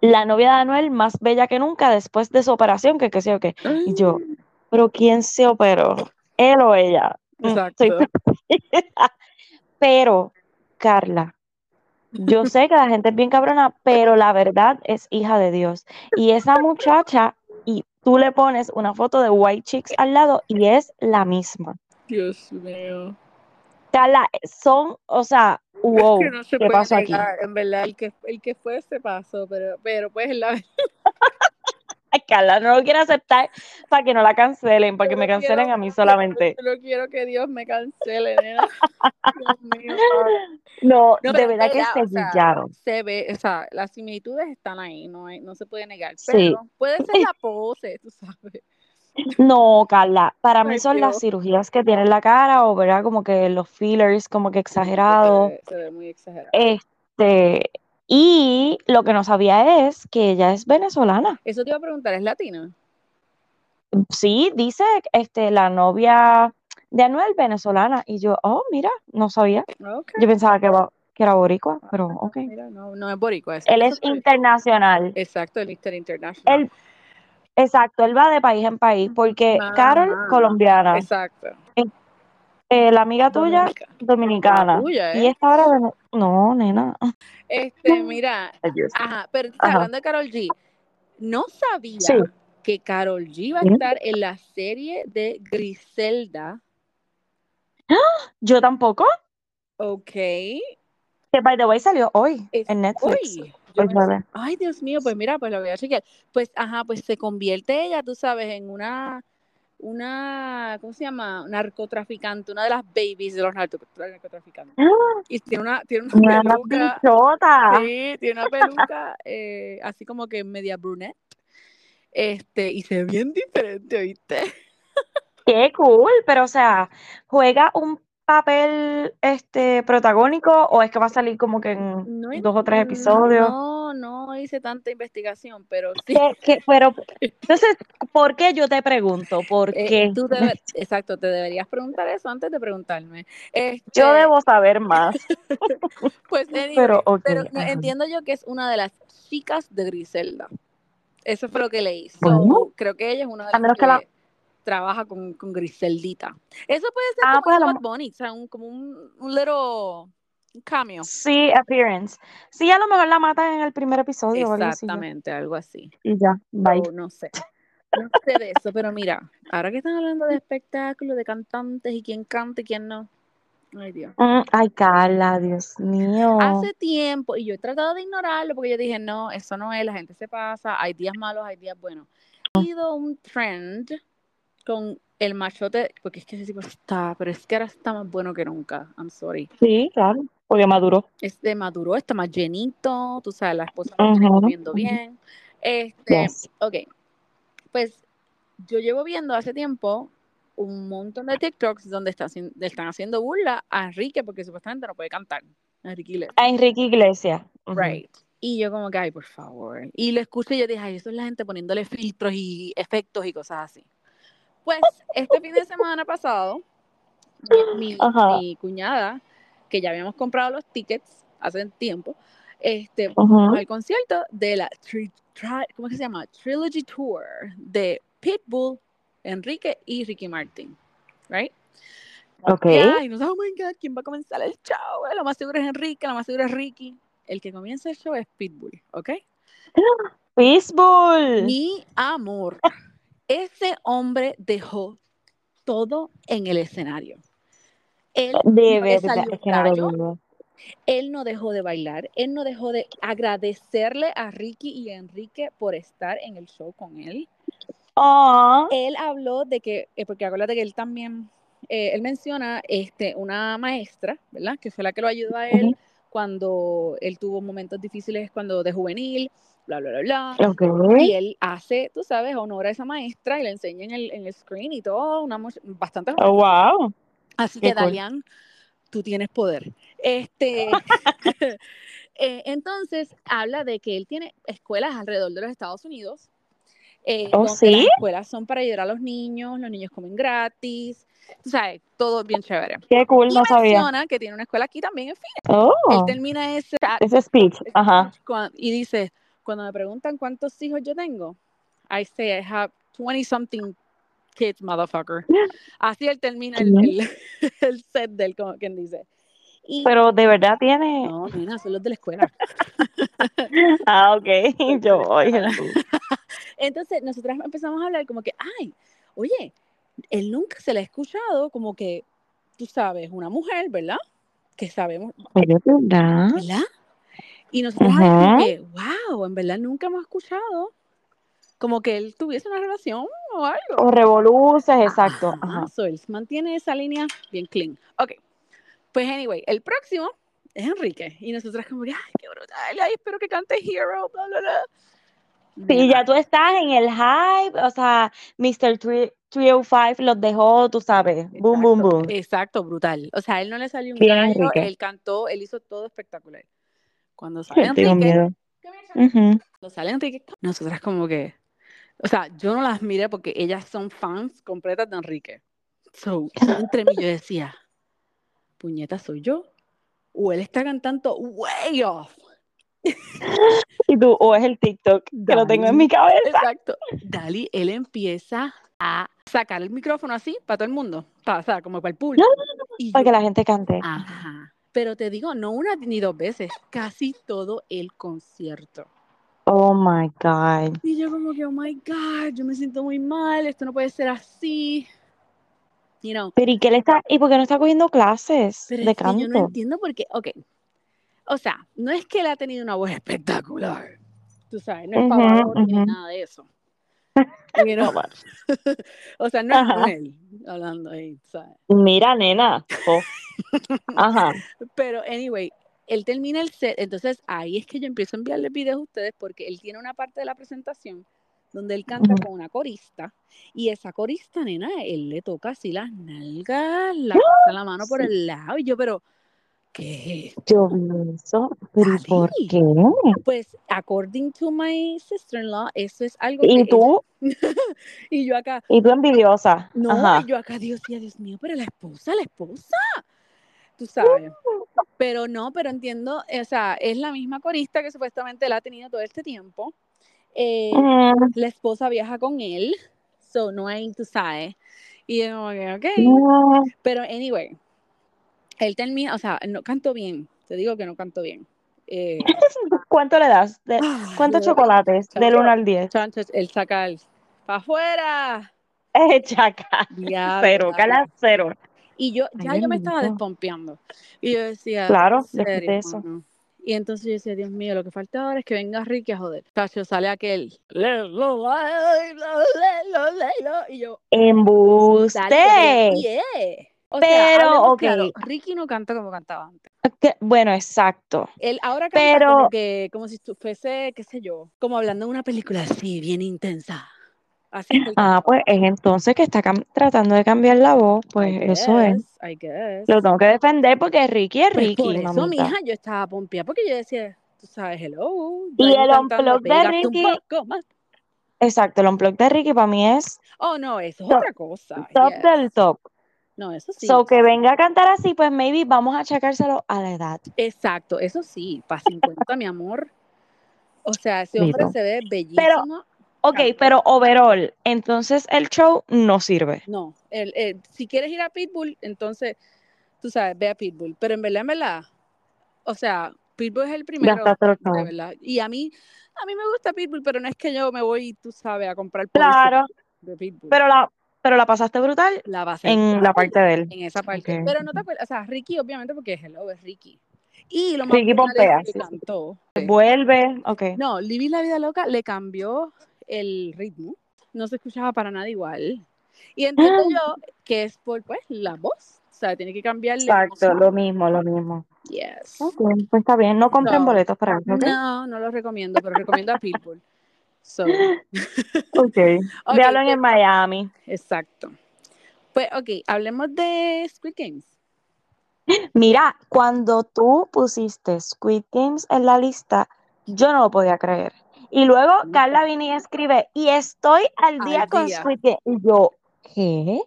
A: la novia de Anuel más bella que nunca después de su operación, que qué sé yo qué. Y yo, pero ¿quién se operó? él o ella. Mm,
B: Exacto.
A: Pero, Carla, yo sé que la gente es bien cabrona, pero la verdad es hija de Dios. Y esa muchacha, y tú le pones una foto de White Chicks al lado y es la misma.
B: Dios mío.
A: Carla, son, o sea, wow,
B: que no se
A: ¿qué
B: puede
A: pasó aquí?
B: en verdad, el que, el que fue se pasó, pero, pero pues la
A: Ay, Carla, no lo quiero aceptar para que no la cancelen, para que
B: Yo
A: me
B: quiero-
A: cancelen a mí
B: yo-
A: solamente.
B: yo no quiero que Dios me cancele, nena. Dios mío.
A: No,
B: No,
A: de verdad que se
B: sea,
A: guillaron.
B: se ve, o sea, las similitudes están ahí, no, hay- no se puede negar.
A: Sí.
B: Pero puede ser la pose, tú sabes.
A: No, Carla, para mí
B: Ay,
A: son las cirugías que tiene en la cara o, ¿verdad? Como que los fillers, como que exagerados.
B: Se ve, se ve muy exagerado.
A: Este, y lo que no sabía es que ella es venezolana.
B: Eso te iba a preguntar, ¿es latina?
A: Sí, dice este, la novia de Anuel venezolana. Y yo, oh, mira, no sabía.
B: Ok.
A: Yo pensaba que, que era boricua, pero ok.
B: Mira, no, no es boricua. eso-
A: Él es internacional.
B: Exacto, el Mister International.
A: Exacto, él va de país en país porque
B: Ajá.
A: Carol, colombiana,
B: Exacto.
A: eh, la amiga tuya,
B: Dominica.
A: dominicana.
B: Tuya,
A: Y
B: ¿eh?
A: esta vene- no, nena.
B: Este, mira, ajá, pero
A: Ajá.
B: hablando de Carol G, no sabía
A: Sí.
B: que Carol G va a estar en la serie de Griselda.
A: Yo tampoco.
B: Ok.
A: Que by the way salió hoy
B: Es
A: en Netflix.
B: hoy. Yo
A: sale.
B: Ay, Dios mío, pues mira, pues lo voy a chequear. Pues, ajá, pues se convierte ella, tú sabes, en una, una, ¿cómo se llama? Narcotraficante, una de las babies de los narco- narcotraficantes. Y tiene una, tiene una
A: Una
B: peluca.
A: bichota.
B: Sí, tiene una peluca eh, así como que media brunette. Este, y se ve bien diferente, ¿oíste?
A: Qué cool, pero o sea, ¿juega un papel este protagónico o es que va a salir como que en
B: No,
A: dos o tres episodios?
B: No, no hice tanta investigación, pero sí.
A: ¿Qué- qué- pero entonces, ¿por qué yo te pregunto? ¿Por
B: eh, tú exacto, te deberías preguntar eso antes de preguntarme. Este,
A: Yo debo saber más.
B: Pues, anyway,
A: Pero,
B: no, entiendo yo que es una de las chicas de Griselda. Eso fue lo que leí. So, creo que ella es una de
A: A
B: las
A: menos
B: que,
A: que la-
B: trabaja con, con Griseldita. Eso puede ser
A: Ah,
B: como
A: pues
B: Bad Bunny, o sea, un, como un, un little cameo.
A: Sí, appearance. Sí, a lo mejor la matan en el primer episodio.
B: Exactamente, algo así.
A: Y ya, bye.
B: So, no sé. No sé de eso, pero mira, ahora que están hablando de espectáculos, de cantantes y quién canta y quién no. Ay, Dios.
A: Mm, ay, Carla, Dios mío.
B: Hace tiempo, y yo he tratado de ignorarlo porque yo dije, no, eso no es, la gente se pasa, hay días malos, hay días buenos. Ha habido un trend con el machote, porque es que ese tipo está, pero es que ahora está más bueno que nunca, I'm sorry.
A: Sí, claro, porque maduró.
B: Este maduró, está más llenito, tú sabes, la esposa lo está
A: Ujú,
B: comiendo
A: ujú.
B: bien. Este,
A: Yes.
B: ok, pues yo llevo viendo hace tiempo un montón de TikToks donde está le están haciendo burla a Enrique porque supuestamente no puede cantar. a Enrique Iglesias.
A: A Enrique Iglesias. Ujú.
B: Right. Y yo como que, ay, por favor. Y lo escuché y yo dije, ay, eso es la gente poniéndole filtros y efectos y cosas así. Pues este fin de semana pasado, mi, cuñada, que ya habíamos comprado los tickets hace tiempo, este, al concierto de la, tri- tri- ¿cómo es que se llama? Trilogy Tour de Pitbull, Enrique y Ricky Martin. Right?
A: Ok.
B: Y nos oh my God, ¿quién va a comenzar el show? Eh, Lo más seguro es Enrique, lo más seguro es Ricky. El que comienza el show es Pitbull, ¿ok?
A: Pitbull.
B: Mi amor, ese hombre dejó todo en el escenario. Él
A: De
B: no
A: verdad, es que no
B: él no dejó de bailar, él no dejó de agradecerle a Ricky y a Enrique por estar en el show con él. Él habló de que, eh, porque acuérdate que él también, eh, él menciona este, una maestra, ¿verdad? Que fue la que lo ayudó a él cuando él tuvo momentos difíciles cuando de juvenil, bla, bla, bla, bla.
A: ok.
B: Y él hace, tú sabes, honor a esa maestra y le enseña en el, en el screen y todo, una, bastante
A: Oh, wow.
B: Así
A: Qué
B: que,
A: cool.
B: Dalian, tú tienes poder. Este, eh, entonces, habla de que él tiene escuelas alrededor de los Estados Unidos. eh,
A: ¿Oh,
B: donde
A: sí?
B: las escuelas son para ayudar a los niños, los niños comen gratis, tú sabes, todo bien chévere.
A: Qué cool,
B: Y
A: no sabía.
B: menciona que tiene una escuela aquí también en Phoenix. Él
A: Oh,
B: termina ese
A: ese speech. Ajá.
B: y dice, cuando me preguntan cuántos hijos yo tengo, I say I have 20 something kids, motherfucker. Así él termina el, el, el set del, como quien dice.
A: Pero de verdad tiene.
B: No, mira, son los de la escuela.
A: ah, ok. Yo voy.
B: Entonces, nosotras empezamos a hablar como que, ay, oye, él nunca se le ha escuchado como que, tú sabes, una mujer, ¿verdad? Que sabemos.
A: ¿Verdad?
B: ¿Verdad? Y nosotros que, wow, en verdad nunca hemos escuchado como que él tuviese una relación o algo.
A: O revoluces, exacto.
B: Ajá. So, él mantiene esa línea bien clean. Ok. Pues anyway, el próximo es Enrique. Y nosotras como que, ay, qué brutal, ay, espero que cante Hero, bla, bla, bla.
A: Sí, ya tú estás en el hype, o sea, Mr. 305 los dejó, tú sabes, boom, boom, boom.
B: Exacto, brutal. O sea, él no le salió un gallo, él cantó, él hizo todo espectacular. Cuando sale Enrique, miedo. cuando sale Enrique, nosotras como que, o sea, yo no las miré porque ellas son fans completas de Enrique. So, entre mí yo decía, puñeta, ¿soy yo? O él está cantando way off.
A: Y tú, o es el TikTok, que lo tengo en mi cabeza.
B: Exacto. Dali, él empieza a sacar el micrófono así para todo el mundo, para, o sea, como para el público.
A: para que la gente cante.
B: Ajá. Pero te digo, no una ni dos veces, casi todo el concierto.
A: Oh my God.
B: Y yo como que, oh my God, yo me siento muy mal, esto no puede ser así.
A: Pero ¿y qué le está, y por qué no está cogiendo clases de canto?
B: yo no entiendo por qué, ok. O sea, no es que él ha tenido una voz espectacular. Tú sabes, no es uh ni nada de eso. o sea, no es él hablando ahí, ¿sabes?
A: Mira, nena. Oh. Ajá.
B: Pero, anyway, él termina el set, entonces ahí es que yo empiezo a enviarle videos a ustedes porque él tiene una parte de la presentación donde él canta con una corista y esa corista, nena, él le toca así las nalgas, la pasa la mano por el lado y yo, pero ¿qué?
A: Yo eso, pero ¿por qué?
B: Pues, according to my sister-in-law, eso es algo
A: ¿Y tú?
B: y yo acá.
A: Y tú envidiosa.
B: No, y yo acá, Dios, Dios mío, pero la esposa, la esposa. Tú sabes. Pero no, pero entiendo, o sea, es la misma corista que supuestamente él ha tenido todo este tiempo. Eh, la esposa viaja con él, so no hay, tú sabes. Y yo, ok, ok. Pero, anyway, él termina, o sea, no canto bien, te digo que no canto bien. Eh,
A: ¿Cuánto le das? ¿Cuántos chocolates? del 1 al 10.
B: él saca el para afuera.
A: Eh, chaca. cero, cala cero.
B: Y yo, ya yo me estaba despompeando. Y yo decía,
A: claro, de eso.
B: Y entonces yo decía, Dios mío, lo que falta ahora es que venga Ricky a joder. Tacho, sale aquel. Y yo.
A: ¡Embuste!
B: O pero, sea, Ricky no canta como cantaba antes.
A: bueno, exacto.
B: Él ahora canta pero, como que, como si fuese, qué sé yo, como hablando de una película así, bien intensa. Así
A: ah, pues es entonces que está tratando de cambiar la voz, pues eso es.
B: I guess.
A: Lo tengo que defender porque Ricky es pues Ricky.
B: por eso, mija, yo estaba pompeada porque yo decía, tú sabes, hello.
A: Y el unplug de Ricky. Exacto, el unplug de Ricky para mí es.
B: Oh, no, eso es otra cosa.
A: Top del top.
B: No, eso sí.
A: So que venga a cantar así, pues maybe vamos a achacárselo a la edad.
B: Exacto, eso sí, para 50, mi amor. O sea, ese hombre se ve bellísimo.
A: Pero, Ok, pero overall, entonces el show no sirve.
B: No, el, si quieres ir a Pitbull, entonces, tú sabes, ve a Pitbull. Pero en verdad, en verdad, o sea, Pitbull es el primero, de verdad. Y a mí, a mí me gusta Pitbull, pero no es que yo me voy, tú sabes, a comprar
A: claro, de Pitbull. Pero la, pero la pasaste brutal
B: la pasé
A: en la parte de él.
B: En esa parte. Pero no te acuerdas, o sea, Ricky, obviamente, porque es Hello, es Ricky. Y lo
A: más Ricky Pompea, que cantó. Vuelve, ok.
B: No, Living la Vida Loca le cambió el ritmo, no se escuchaba para nada igual. Y entiendo yo que es por pues la voz, o sea, tiene que cambiar
A: Exacto, lo mismo, lo mismo.
B: Yes.
A: pues está bien, no compren boletos para eso.
B: No, no lo recomiendo, pero recomiendo a People. So.
A: ok, véalo en Miami.
B: Exacto. Pues, ok, hablemos de Squid Games.
A: Mira, cuando tú pusiste Squid Games en la lista, yo no lo podía creer. Y luego Carla viene y escribe, y estoy al día, con Squid Game. Y yo, ¿qué?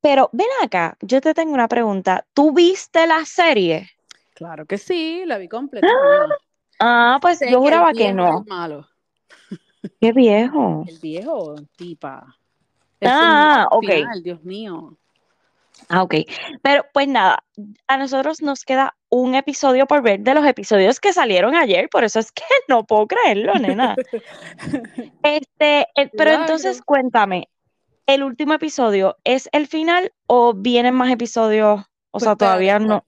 A: Pero ven acá, yo te tengo una pregunta. ¿Tú viste la serie?
B: Claro que sí, la vi completa.
A: Ah, pues yo juraba que, no.
B: malo.
A: Qué viejo.
B: El viejo, tipa.
A: ah, ok.
B: Dios mío.
A: Ah, ok. Pero pues nada, a nosotros nos queda un episodio por ver de los episodios que salieron ayer, por eso es que no puedo creerlo, nena. este, eh, pero entonces cuéntame, ¿el último episodio es el final o vienen más episodios? O sea, pues, todavía no.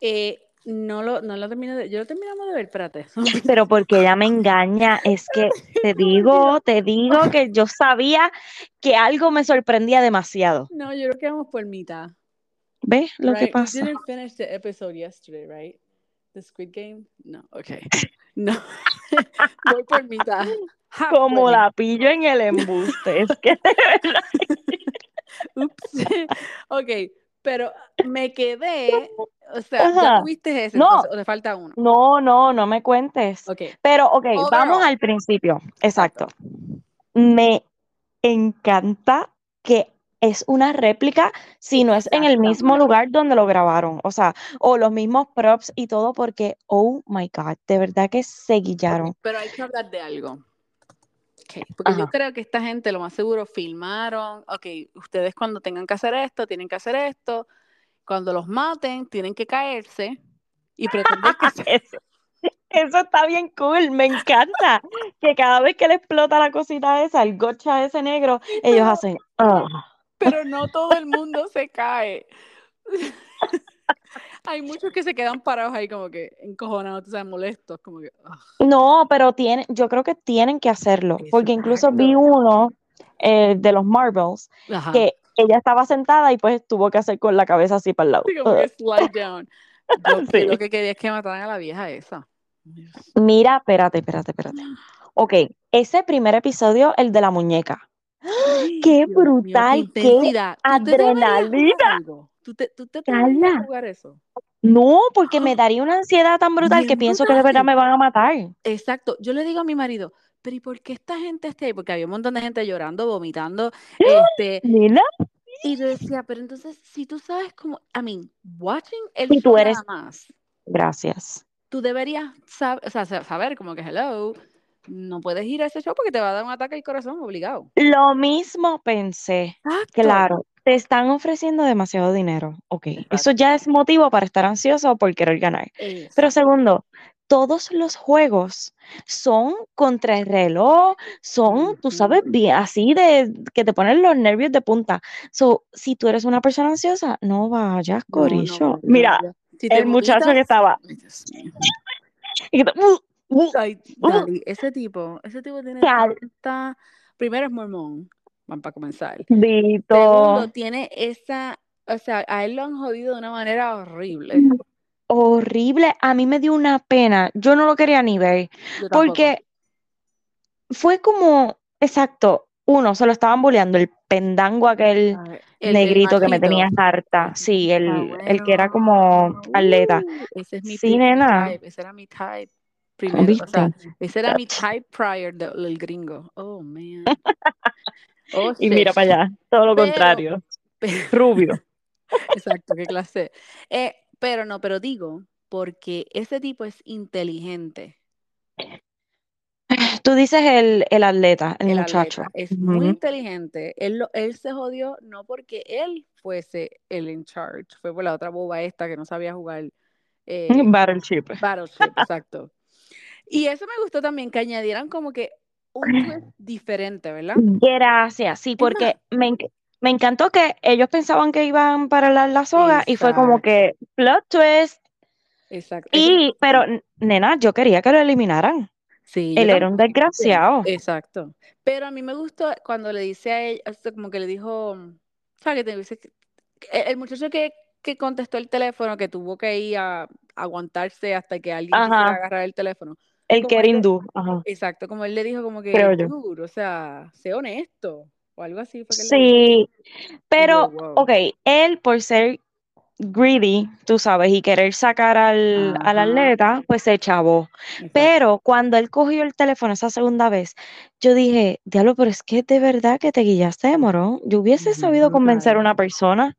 B: Eh, no lo, no lo termino de, yo lo terminamos de ver, espérate.
A: Pero porque ella me engaña, es que te digo, te digo que yo sabía que algo me sorprendía demasiado.
B: No, yo creo que vamos por mitad.
A: ¿Ves lo que pasa?
B: We didn't finish the episode yesterday, right? The Squid Game? No, okay. No. Voy por mitad.
A: Como la pillo en el embuste, es que de verdad.
B: Ups. ok, pero me quedé, o sea, ¿ya tuviste ese no, o te falta uno?
A: No, no, no me cuentes. Pero, ok, vamos al principio. Exacto. Me encanta que es una réplica si no es en el mismo lugar donde lo grabaron, o sea, o los mismos props y todo, porque, oh my God, de verdad que se guillaron.
B: Pero hay que hablar de algo. Porque yo creo que esta gente lo más seguro filmaron, ok, ustedes cuando tengan que hacer esto, tienen que hacer esto, cuando los maten, tienen que caerse y pretender que...
A: eso, eso está bien cool, me encanta que cada vez que le explota la cosita esa, el gocha ese negro, ellos hacen...
B: Pero no todo el mundo se cae. Hay muchos que se quedan parados ahí como que encojonados, sabes, molestos, como que...
A: No, pero tiene, yo creo que tienen que hacerlo, porque incluso vi uno eh, de los Marvels que ella estaba sentada y pues tuvo que hacer con la cabeza así para el lado.
B: como que slide down. Yo lo que quería es que mataran a la vieja esa.
A: Mira, espérate, espérate, espérate. Ok, ese primer episodio, el de la muñeca. ¡Qué brutal! ¡Qué adrenalina!
B: ¿Tú te, tú te jugar eso?
A: No, porque me daría una ansiedad tan brutal que pienso que de verdad me van a matar.
B: Exacto. Yo le digo a mi marido, pero ¿y por qué esta gente está ahí? Porque había un montón de gente llorando, vomitando. Este, Y yo decía, pero entonces, si tú sabes cómo, I mean, watching el
A: si tú eres... más. Gracias.
B: Tú deberías saber, o sea, saber como que, hello, no puedes ir a ese show porque te va a dar un ataque al corazón obligado.
A: Lo mismo pensé. Claro, te están ofreciendo demasiado dinero. Ok, eso ya es motivo para estar ansioso por querer ganar. Pero segundo, todos los juegos son contra el reloj, son, tú sabes, bien, así de que te ponen los nervios de punta. So, si tú eres una persona ansiosa, no vayas, Corillo. Mira, el muchacho que estaba.
B: Ay, uh. ese tipo, ese tipo tiene tanta... Primero es mormón, van para comenzar. Segundo, tiene esa, o sea, a él lo han jodido de una manera horrible.
A: Horrible, a mí me dio una pena, yo no lo quería ni ver, porque fue como, exacto, uno, se lo estaban bulleando, el pendango aquel negrito que me tenía harta, sí, el, ah, el que era como atleta.
B: Uh, ese es mi sí, nena. ese era mi type primero. O sea, ese era mi type prior del gringo. Oh, man.
A: Oh, y mira para allá, todo lo contrario. Rubio.
B: Exacto, qué clase. Eh, pero no, pero digo, porque ese tipo es inteligente.
A: Tú dices el, el atleta, el, muchacho.
B: es muy inteligente. Él, él se jodió no porque él fuese el in charge, fue por la otra boba esta que no sabía jugar.
A: Eh, Battleship.
B: Battleship, exacto. Y eso me gustó también, que añadieran como que un twist diferente, ¿verdad?
A: Gracias, sí, porque me, me, encantó que ellos pensaban que iban para la, la soga y fue como que plot twist.
B: Exacto.
A: Y, pero, nena, yo quería que lo eliminaran.
B: Sí.
A: Él era un desgraciado.
B: Exacto. Pero a mí me gustó cuando le dice a él, como que le dijo, sea, que te dice, el muchacho que, que contestó el teléfono, que tuvo que ir a aguantarse hasta que alguien quisiera agarrar el teléfono.
A: El que era hindú.
B: Exacto, como él le dijo, como que, o sea, sé honesto, o algo así.
A: sí, pero, ok, él por ser greedy, tú sabes, y querer sacar al, atleta, pues se chavó. Pero cuando él cogió el teléfono esa segunda vez, yo dije, diablo, pero es que de verdad que te guillaste morón. Yo hubiese sabido convencer a una persona.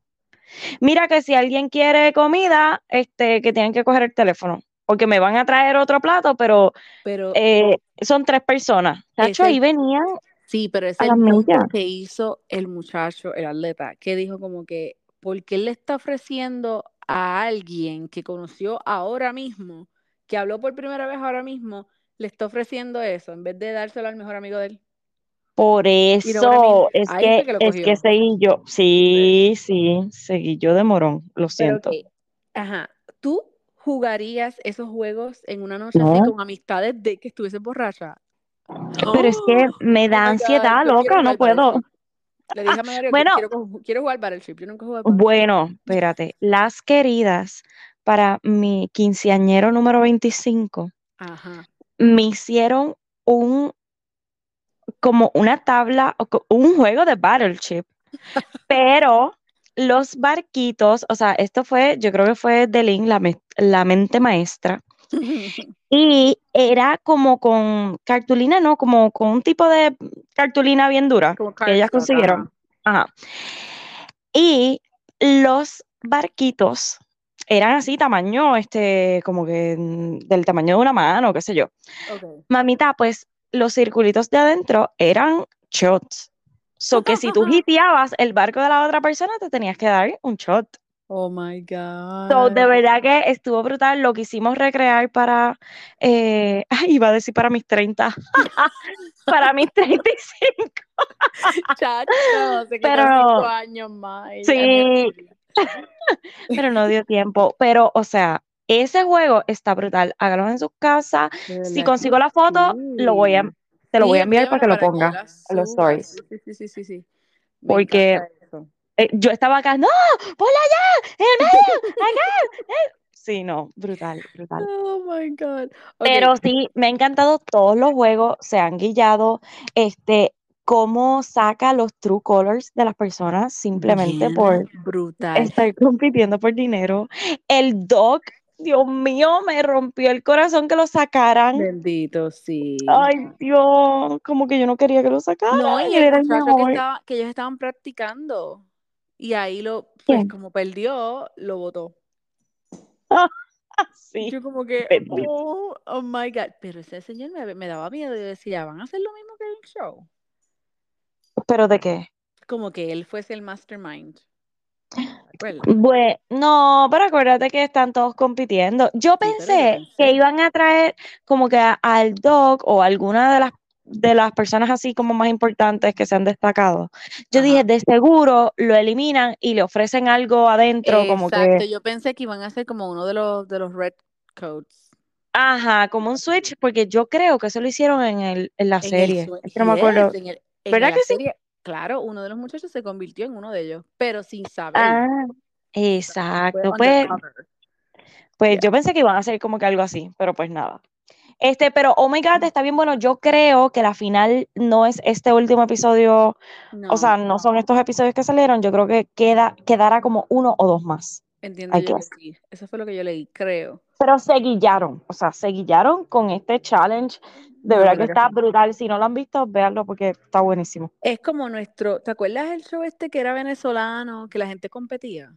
A: Mira que si alguien quiere comida, este, que tienen que coger el teléfono porque me van a traer otro plato, pero,
B: pero
A: eh, son tres personas. Tacho, ahí venían
B: Sí, pero es el punto que hizo el muchacho, el atleta, que dijo como que, porque él le está ofreciendo a alguien que conoció ahora mismo, que habló por primera vez ahora mismo, le está ofreciendo eso, en vez de dárselo al mejor amigo de él.
A: Por eso es que,
B: que
A: es que seguí yo. Sí, sí, seguí yo de morón, lo
B: Pero
A: siento.
B: ajá, ¿tú jugarías esos juegos en una noche así con amistades de que estuviese borracha?
A: pero es que me
B: Oh
A: da
B: my God,
A: ansiedad,
B: quiero
A: loca, no puedo.
B: Le dije a Mario que
A: Bueno,
B: quiero, quiero jugar Battleship. Yo nunca he jugado
A: bueno, espérate. Las queridas para mi quinceañero número 25
B: Ajá.
A: me hicieron un como una tabla o un juego de Battleship, pero los barquitos, o sea, esto fue, yo creo que fue de Lynn, la, me- la mente maestra, y era como con cartulina, no, como con un tipo de cartulina bien dura
B: Como
A: que ellas consiguieron.
B: ajá.
A: Y los barquitos eran así, tamaño, este, como que del tamaño de una mano, qué sé yo. Mamita, pues los circulitos de adentro eran shots. So que si tú hiteabas el barco de la otra persona, te tenías que dar un shot.
B: Oh my
A: So, de
B: God.
A: verdad que estuvo brutal. Lo quisimos recrear para, eh, ay, iba a decir para mis 30, para mis 35.
B: Chacho, se
A: Pero-
B: cinco años más.
A: Sí. pero no dio tiempo. Pero, o sea, ese juego está brutal. Háganlo en sus casas. Si consigo la foto, lo voy a. te lo voy a enviar para que lo
B: envíamela
A: ponga
B: yo la
A: en los stories.
B: Sí, sí, sí, sí,
A: Porque eh, yo estaba acá, no, ponla allá, en el medio, acá. eh". Sí, no, brutal, brutal.
B: Oh my God.
A: Pero sí, me ha encantado todos los juegos, se han guillado, este, cómo saca los true colors de las personas simplemente
B: bien
A: por
B: brutal.
A: estar compitiendo por dinero. El dog, Dios mío, me rompió el corazón que lo sacaran.
B: Bendito, sí.
A: Ay, Dios, como que yo no quería que lo sacaran.
B: No, y
A: él era el
B: muchacho que,
A: mejor.
B: estaba, que ellos estaban practicando. Y ahí lo, pues
A: ¿Quién?
B: como perdió, lo votó.
A: Sí,
B: Yo como que, oh, oh my God. Pero ese señor me, me daba miedo. Yo decía, ¿van a hacer lo mismo que el show?
A: ¿Pero de qué?
B: Como que él fuese el mastermind.
A: Bueno, no, pero acuérdate que están todos compitiendo. Yo pensé que iban a traer como que al Doc o alguna de las de las personas así como más importantes que se han destacado. Yo dije, de seguro lo eliminan y le ofrecen algo adentro, como
B: Exacto,
A: que,
B: yo pensé que iban a ser como uno de los, de los red codes.
A: ajá, como un switch, porque yo creo que eso lo hicieron en el, en la
B: En
A: serie.
B: sue-
A: Es que no me acuerdo.
B: en, el,
A: ¿Verdad que sí?
B: serie, claro, uno de los muchachos se convirtió en uno de ellos, pero sin saber.
A: Ah, exacto. Pues, pues
B: Yeah.
A: yo pensé que iban a hacer como que algo así, pero pues nada. Este, pero oh my God, está bien bueno. Yo creo que la final no es este último episodio, o sea, no son estos episodios que salieron. Yo creo que queda, quedará como uno o dos más.
B: entiendo yo que sí. Eso fue lo que yo leí, creo.
A: Pero se guillaron, o sea, se guillaron con este challenge. De verdad que está brutal. Si no lo han visto, véanlo porque está buenísimo.
B: Es como nuestro, ¿te acuerdas el show este que era venezolano, que la gente competía?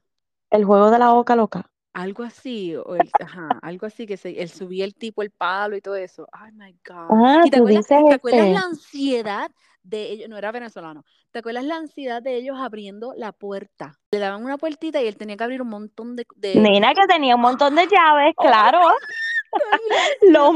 A: El juego de la boca loca.
B: Algo así, o el, ajá, algo así que se, él subía el tipo el palo y todo eso. Ay, my God.
A: Ah,
B: ¿Y te acuerdas, te acuerdas
A: este.
B: la ansiedad de ellos? No era venezolano. ¿Te acuerdas la ansiedad de ellos abriendo la puerta? Le daban una puertita y él tenía que abrir un montón de, de
A: Nena que tenía un montón de llaves,
B: Oh
A: claro. Los,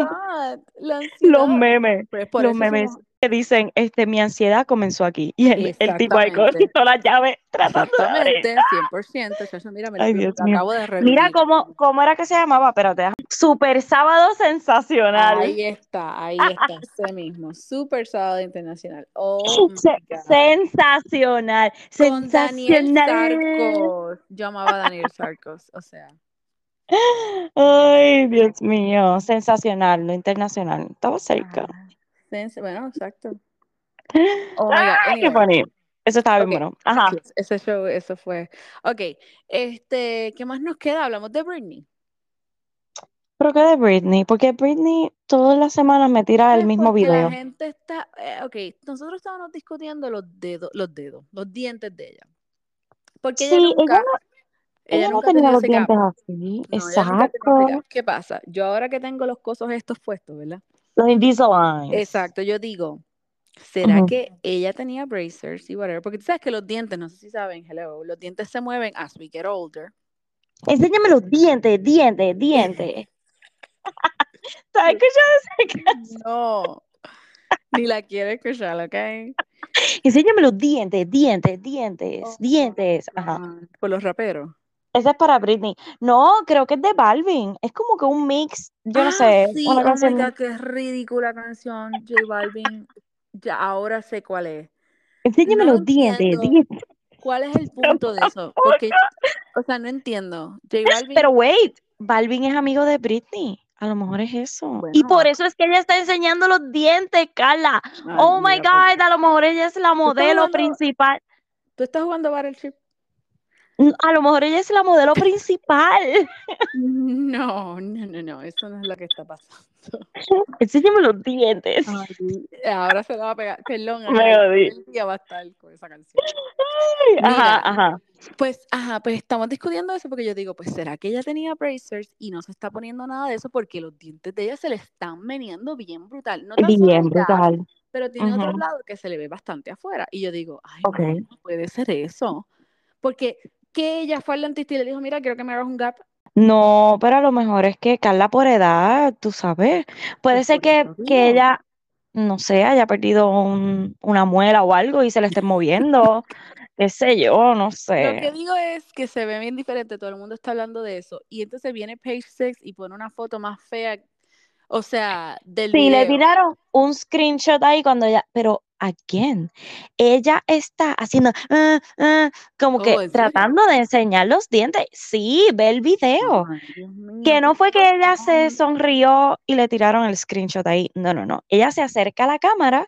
B: la
A: los memes, los
B: eso
A: memes que dicen, este, mi ansiedad comenzó aquí. Y el, el tipo ahí cogiendo las llaves tratando.
B: Exactamente, 100%. Chacho, mira, me
A: Ay,
B: lo,
A: Dios
B: lo
A: mío.
B: acabo de revivir.
A: Mira cómo, cómo era que se llamaba, espérate. Super Sábado Sensacional.
B: Ahí está, ahí está, ese mismo. Super sábado internacional. Oh
A: Se- sensacional.
B: Con Daniel
A: sensacional.
B: Sarcos. Yo amaba a Daniel Sarcos, o sea.
A: Ay, Dios mío. Sensacional, no internacional. Estaba cerca.
B: ah, Bueno, exacto. Oh my God.
A: Qué funny. Eso estaba bien
B: Ok.
A: bueno. Ajá.
B: Ese show, eso fue. Ok, este, ¿qué más nos queda? Hablamos de Britney.
A: Pero que de Britney, porque Britney todas las semanas me tira el
B: Pues
A: mismo video.
B: la gente está, eh, ok, nosotros estábamos discutiendo los dedos, los dedos, los dientes de ella. Porque ella
A: Sí, ella
B: nunca,
A: no,
B: ella
A: no tenía los dientes así.
B: No,
A: Exacto.
B: ¿Qué pasa? Yo ahora que tengo los cosos estos puestos, ¿verdad?
A: Los Invisaligns.
B: Exacto, yo digo, ¿Será que ella tenía bracers y whatever? Porque tú sabes que los dientes, no sé si saben, hello, los dientes se mueven as we get older.
A: Enséñame los dientes, dientes, dientes. ¿Sabes qué yo?
B: No, ni la quiero escuchar, ¿ok?
A: Enséñame los dientes, dientes, dientes,
B: Oh,
A: dientes. Ajá.
B: Por los raperos.
A: Ese es para Britney. No, creo que es de Balvin. Es como que un mix, yo no
B: Ah,
A: sé,
B: sí,
A: una
B: oh my. God, qué ridícula canción, J Balvin. Ya ahora sé cuál es.
A: Enséñame
B: No
A: los dientes,
B: cuál es el punto de eso, porque, o sea, no entiendo. J Balvin,
A: Pero wait, Balvin es amigo de Britney. A lo mejor es eso. y por eso es que ella está enseñando los dientes, Carla.
B: Ay,
A: oh my
B: mira, pues,
A: God, a lo mejor ella es la modelo
B: jugando-
A: principal.
B: ¿tú estás jugando Battleship?
A: A lo mejor ella es la modelo principal.
B: No, no, no, no, eso no es lo que está pasando.
A: Enséñame los dientes.
B: Ay, ahora se la va a pegar, perdón, el día va a estar con esa canción.
A: Ajá,
B: Mira.
A: ajá.
B: Pues, ajá, pues estamos discutiendo eso porque yo digo, pues será que ella tenía bracers y no se está poniendo nada de eso porque los dientes de ella se le están veniendo bien brutal. No
A: Bien brutal.
B: pero tiene otro lado que se le ve bastante afuera. Y yo digo, ay,
A: Ok.
B: no, no puede ser eso. Porque que ella fue al dentista y le dijo, mira, quiero que me hagas un gap.
A: No, pero a lo mejor es que Carla por edad, tú sabes. Puede ser que, que ella, no sé, haya perdido un- una muela o algo y se le esté moviendo. Qué sé yo, no
B: Lo que
A: sé.
B: digo es que se ve bien diferente, todo el mundo está hablando de eso. Y entonces viene Page Six y pone una foto más fea, o sea, del
A: Sí, le tiraron un screenshot ahí cuando ella, pero again, ella está haciendo ah, ah, como que
B: Oh,
A: tratando de enseñar los dientes. Sí, ve el video. Que no fue que ella se sonrió y le tiraron el screenshot ahí. No, no, no. Ella se acerca a la cámara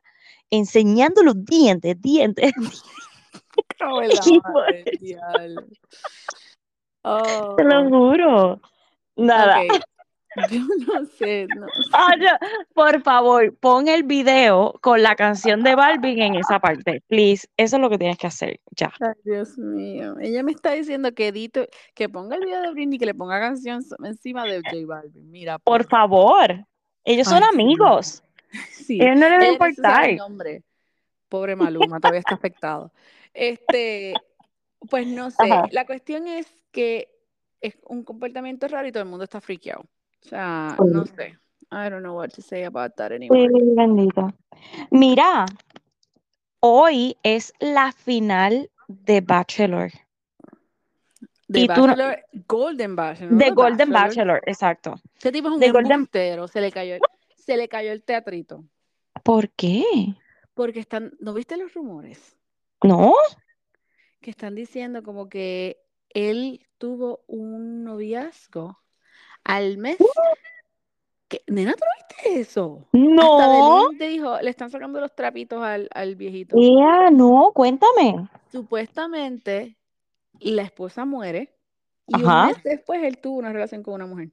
A: enseñando los dientes, dientes.
B: Del diablo.
A: Te lo
B: Oh,
A: juro. Nada.
B: ok. Yo no sé, no sé.
A: Ah. Por favor, pon el video con la canción de Balvin en esa parte, please. Eso es lo que tienes que hacer, ya.
B: Ay, Dios mío. Ella me está diciendo que edito, que ponga el video de Britney, que le ponga canción encima de J Balvin. Mira,
A: Por
B: por
A: favor. Ellos son
B: Ay,
A: amigos.
B: Sí,
A: Ellos no les va a
B: el. Pobre Maluma, todavía está afectado. Este, pues no sé.
A: Ajá.
B: La cuestión es que es un comportamiento raro y todo el mundo está friqueado. O sea,
A: Sí.
B: no sé. I don't know what to say about that anymore.
A: Sí, bendito. Mira, hoy es la final de Bachelor.
B: De
A: no-
B: Bachelor, Golden Bachelor.
A: De
B: de
A: Golden
B: Bachelor.
A: Bachelor, exacto.
B: Ese tipo es un
A: Golden-.
B: Se le cayó, el- se le cayó el teatrito.
A: ¿Por qué?
B: Porque están, ¿no viste los rumores?
A: ¿No?
B: Que están diciendo como que él tuvo un noviazgo al mes. que Nena, ¿tú no viste eso? Hasta
A: No.
B: Belín te dijo, le están sacando los trapitos al, al viejito.
A: Ea, no, cuéntame.
B: Supuestamente la esposa muere y
A: Ajá.
B: un mes después él tuvo una relación con una mujer.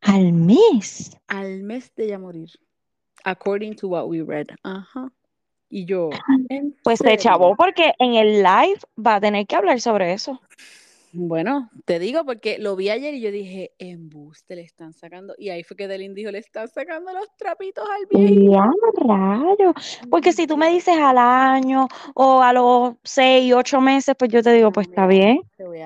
A: Al mes.
B: Al mes de ella morir. According to what we read. Ajá. Y yo, ¿en
A: Pues se chavó porque en el live va a tener que hablar sobre eso.
B: Bueno, te digo porque lo vi ayer y yo dije, embuste, le están sacando. Y ahí fue que Delin dijo, le están sacando los trapitos al viejito.
A: Ya, raro. Porque si tú me dices al año o a los seis, ocho meses, pues yo te digo, pues está bien.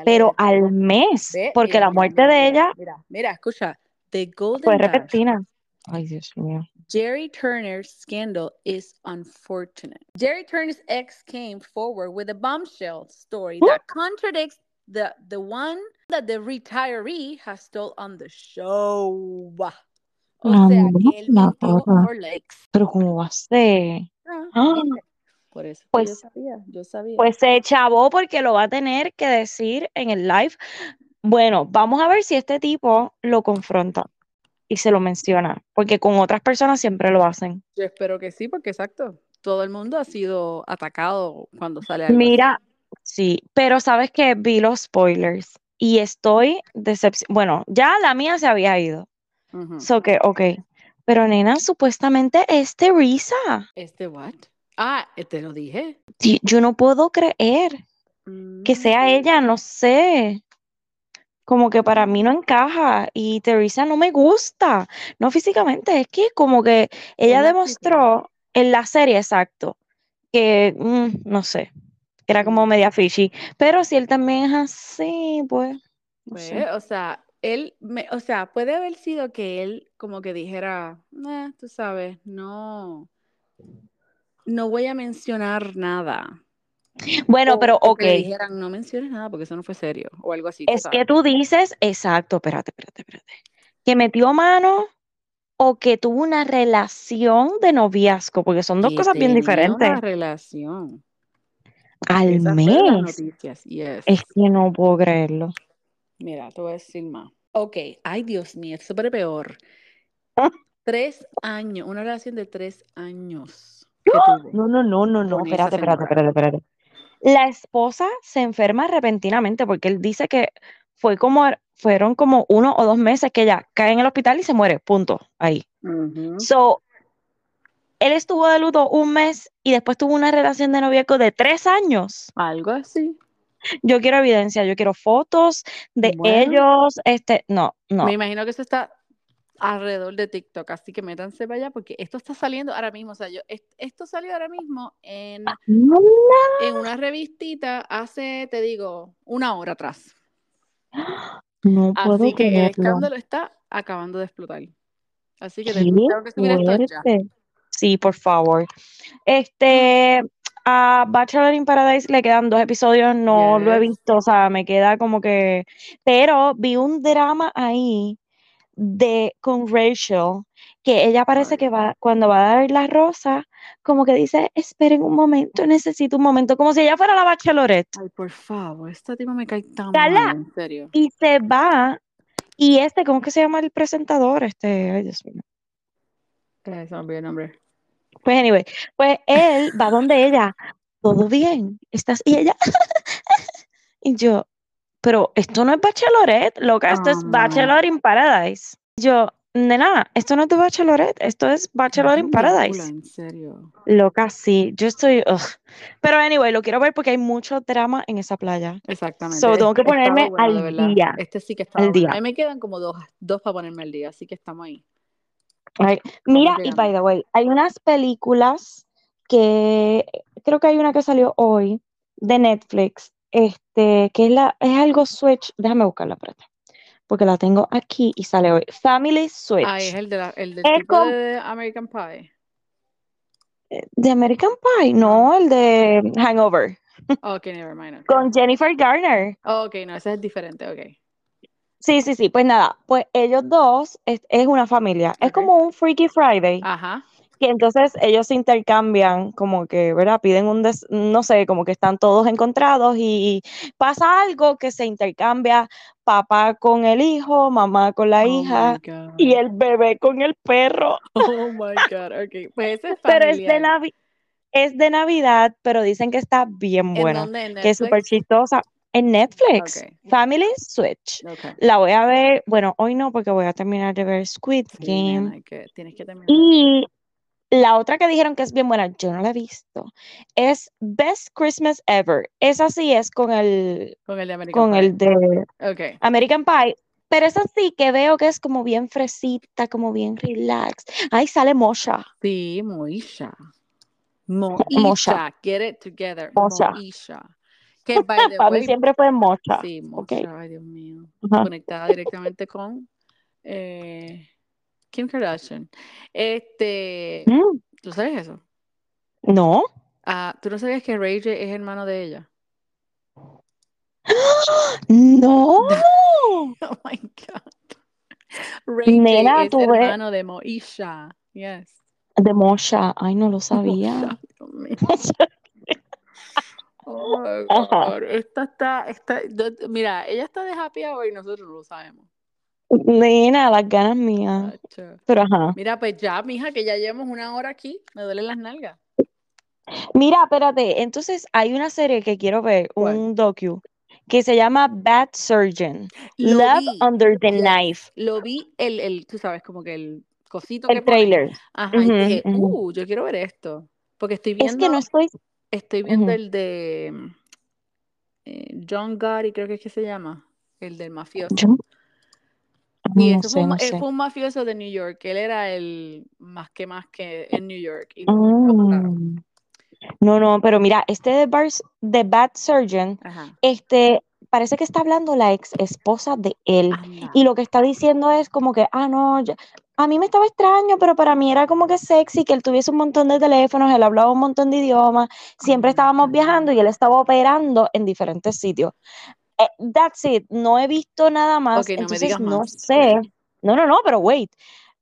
A: Pero al mes, porque
B: mira,
A: la muerte
B: mira,
A: de ella
B: Mira, mira, escucha. The Golden
A: fue
B: Dash,
A: repentina. Ay, Dios mío.
B: Jerry Turner's scandal is unfortunate. Jerry Turner's ex came forward with a bombshell story that contradicts the, the one that the retiree has told on the show. O
A: No,
B: sea, que él
A: no. Pero ¿cómo va a ser?
B: Ah,
A: Ah.
B: Por eso
A: Pues-
B: yo sabía, yo sabía.
A: Pues se chavó porque lo va a tener que decir en el live. Bueno, vamos a ver si este tipo lo confronta y se lo menciona, porque con otras personas siempre lo hacen.
B: Yo espero que sí, porque exacto, todo el mundo ha sido atacado cuando sale algo así.
A: Sí, pero sabes que vi los spoilers y estoy decepcionada. Bueno, ya la mía se había ido.
B: Ujú.
A: So que, ok. Pero nena, supuestamente es Teresa.
B: ¿Este what? Ah, eh, te lo dije.
A: Sí, Yo no puedo creer que sea
B: Mm.
A: ella, no sé. Como que para mí no encaja y Teresa no me gusta. No físicamente, es que como que ella demostró en la serie, exacto, que mm, no sé, era como media fishy. Pero si él también es así, pues, no
B: Pues,
A: sé.
B: o sea, él, me, o sea, puede haber sido que él como que dijera, "Eh, tú sabes, no, no voy a mencionar nada.
A: Bueno,
B: O,
A: pero
B: o
A: ok,
B: que dijeran, no menciones nada porque eso no fue serio, o algo así,
A: es que tú dices, exacto, espérate, espérate, espérate, que metió mano o que tuvo una relación de noviazgo, porque son dos
B: Que
A: cosas bien
B: tenía una
A: diferentes.
B: relación.
A: Al mes,
B: yes.
A: es que no puedo creerlo.
B: Mira, te voy a decir más. Ok, ay Dios mío, es súper peor. Tres años, una relación de tres años tuvo
A: No, no, no, no, no, espérate, espérate, espérate, espérate. La esposa se enferma repentinamente porque él dice que fue como, fueron como uno o dos meses que ella cae en el hospital y se muere, punto, ahí.
B: Ujú.
A: So, él estuvo de luto un mes y después tuvo una relación de noviazgo de tres años.
B: Algo así.
A: Yo quiero evidencia, yo quiero fotos de
B: Bueno.
A: ellos, este, no, no.
B: Me imagino que eso está alrededor de TikTok, así que métanse para allá porque esto está saliendo ahora mismo. O sea, yo, est- esto salió ahora mismo en,
A: No,
B: en una revistita hace, te digo, una hora atrás.
A: no puedo
B: Así que el escándalo está acabando de explotar. Así que tengo que subir esto ya.
A: Sí, por favor. Este, a Bachelor in Paradise le quedan dos episodios, no lo he visto, o sea, me queda como que, pero vi un drama ahí de con Rachel, que ella parece
B: Ay.
A: que va, cuando va a dar la rosa, como que dice, esperen un momento, necesito un momento, como si ella fuera la Bachelorette.
B: Ay, por favor, esta tipo me cae tan
A: Carla.
B: mal, en serio.
A: Y se va, y este, ¿cómo que se llama el presentador? Este, ay Dios mío.
B: Eh, se me olvidó el nombre.
A: Pues anyway, pues él va donde ella, todo bien, estás, y ella, y yo, pero esto no es Bachelorette, loca, esto es
B: Ah.
A: Bachelor in Paradise. Yo, nena, esto no es de Bachelorette, esto es Bachelor in Paradise.
B: en serio.
A: Loca, sí, yo estoy, ugh. Pero anyway, lo quiero ver porque hay mucho drama en esa playa.
B: Exactamente.
A: So, tengo que ponerme
B: bueno,
A: al día.
B: Este sí que estaba
A: al día.
B: A mí me quedan como dos, dos para ponerme al día, así que estamos ahí.
A: Ay, Mira, y by the way, hay unas películas que creo que hay una que salió hoy de Netflix, este, que es la, es algo Switch, déjame buscarla, espérate, porque la tengo aquí y sale hoy. Family Switch.
B: Ah, es el, de la- el del
A: Es
B: tipo
A: con-
B: de American Pie.
A: ¿De American Pie? No, el de Hangover,
B: Ok, never mind.
A: con Jennifer Garner.
B: Ok, no, ese es diferente, ok.
A: Sí, sí, sí, pues nada, pues ellos dos es, es una familia, es como un Freaky Friday.
B: Ajá.
A: que entonces ellos se intercambian, como que, ¿verdad? Piden un, des- no sé, como que están todos encontrados y pasa algo que se intercambia papá con el hijo, mamá con la
B: Oh
A: hija y el bebé con el perro.
B: Oh my God, ok. Pues ese es
A: Pero es de. Navi- es de Navidad, pero dicen que está bien
B: ¿En
A: buena, que es súper chistosa. En Netflix,
B: Ok.
A: Family Switch.
B: Ok.
A: La voy a ver, bueno, hoy no, porque voy a terminar de ver Squid
B: Sí,
A: Game.
B: hay que, tienes que terminar.
A: Y la otra que dijeron que es bien buena, yo no la he visto, es Best Christmas Ever. Esa sí es con el,
B: Con el de American
A: con
B: Pie.
A: el de
B: Ok.
A: American Pie, pero esa sí que veo que es como bien fresita, como bien relax. Ahí sale Mosha.
B: Sí, Moisha.
A: Mosha.
B: Moisha. Get it together.
A: Moisha.
B: Moisha. Que by the
A: Para mí
B: way.
A: siempre fue Mosha.
B: Sí,
A: ok.
B: Moisha, ay Dios mío.
A: Ajá.
B: Conectada directamente con eh, Kim Kardashian. Este,
A: Mm,
B: ¿tú sabes eso?
A: No.
B: Ah, ¿tú no sabías que Ray J es hermano de ella?
A: No.
B: Oh my God. Ray
A: Nena,
B: J es
A: tú ves-
B: hermano de Moisha. Yes.
A: De Mosha. Ay, no lo sabía.
B: Moisha. Oh
A: Ajá.
B: Esta está, esta, mira, ella está de happy hour y nosotros no lo sabemos.
A: Nena, las ganas mías. Pero ajá.
B: Mira, pues ya, mija, que ya llevamos una hora aquí. Me duelen las nalgas.
A: Mira, espérate, entonces hay una serie que quiero ver,
B: ¿Cuál?
A: un docu, que se llama Bad Surgeon,
B: Lo
A: Love
B: vi.
A: Under the. Knife,
B: Lo vi, el, el, tú sabes, como que el cosito que
A: el
B: ponen.
A: trailer.
B: Ajá, y
A: Ujú,
B: dije, uh, yo quiero ver esto. Porque estoy
A: Es
B: viendo,
A: que no estoy,
B: estoy viendo el de mm, eh, John Gotti, creo que es que se llama, el del mafioso. Y
A: No sé,
B: fue, un,
A: no
B: él
A: sé.
B: fue un mafioso de New York. Él era el más que más que en New York. Y
A: Mm. No, no, pero mira, este de, de Bad Surgeon,
B: Ajá.
A: este, parece que está hablando la ex esposa de él.
B: Anda.
A: Y lo que está diciendo es como que, ah, no, a mí me estaba extraño, pero para mí era como que sexy que él tuviese un montón de teléfonos, él hablaba un montón de idiomas, siempre estábamos viajando y él estaba operando en diferentes sitios. Eh, that's it, no he visto nada más,
B: Ok, no me
A: entonces
B: digas
A: no
B: más.
A: sé. No, no, no, pero wait,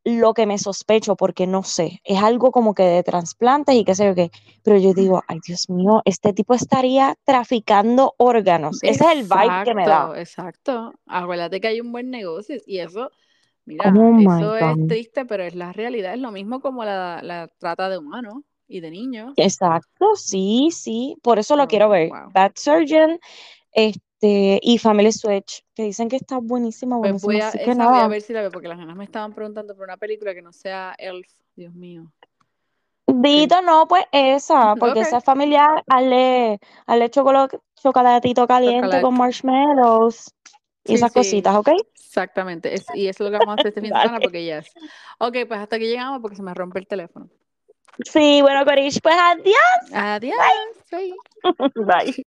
A: lo que me sospecho, porque no sé, es algo como que de trasplantes y qué sé yo qué, pero yo digo, ay Dios mío, este tipo estaría traficando órganos. Ese es el vibe que me
B: Exacto,
A: da.
B: exacto. Acuérdate que hay un buen negocio y eso, mira,
A: Oh
B: eso es
A: God.
B: triste, pero es la realidad, es lo mismo como la, la trata de humanos y de niños.
A: Exacto, sí, sí, por eso lo
B: So,
A: quiero ver.
B: wow.
A: Bad Surgeon, este, y Family Switch, que dicen que está buenísima,
B: Pues
A: buenísima,
B: voy a,
A: así que
B: esa voy a
A: nada.
B: ver si la veo, porque las nenas me estaban preguntando por una película que no sea Elf, Dios mío.
A: Dito no, pues esa, porque esa es familiar, hazle, hazle chocolo- chocolatito caliente con
B: Chocolate.
A: marshmallows y
B: Sí,
A: esas
B: sí,
A: cositas, ¿ok?
B: exactamente. Es, y eso es lo que vamos a hacer este fin de semana porque ya es. Ok, pues hasta aquí llegamos porque se me rompe el teléfono.
A: Sí, bueno, Corish, pues adiós.
B: Adiós. Bye.
A: Bye.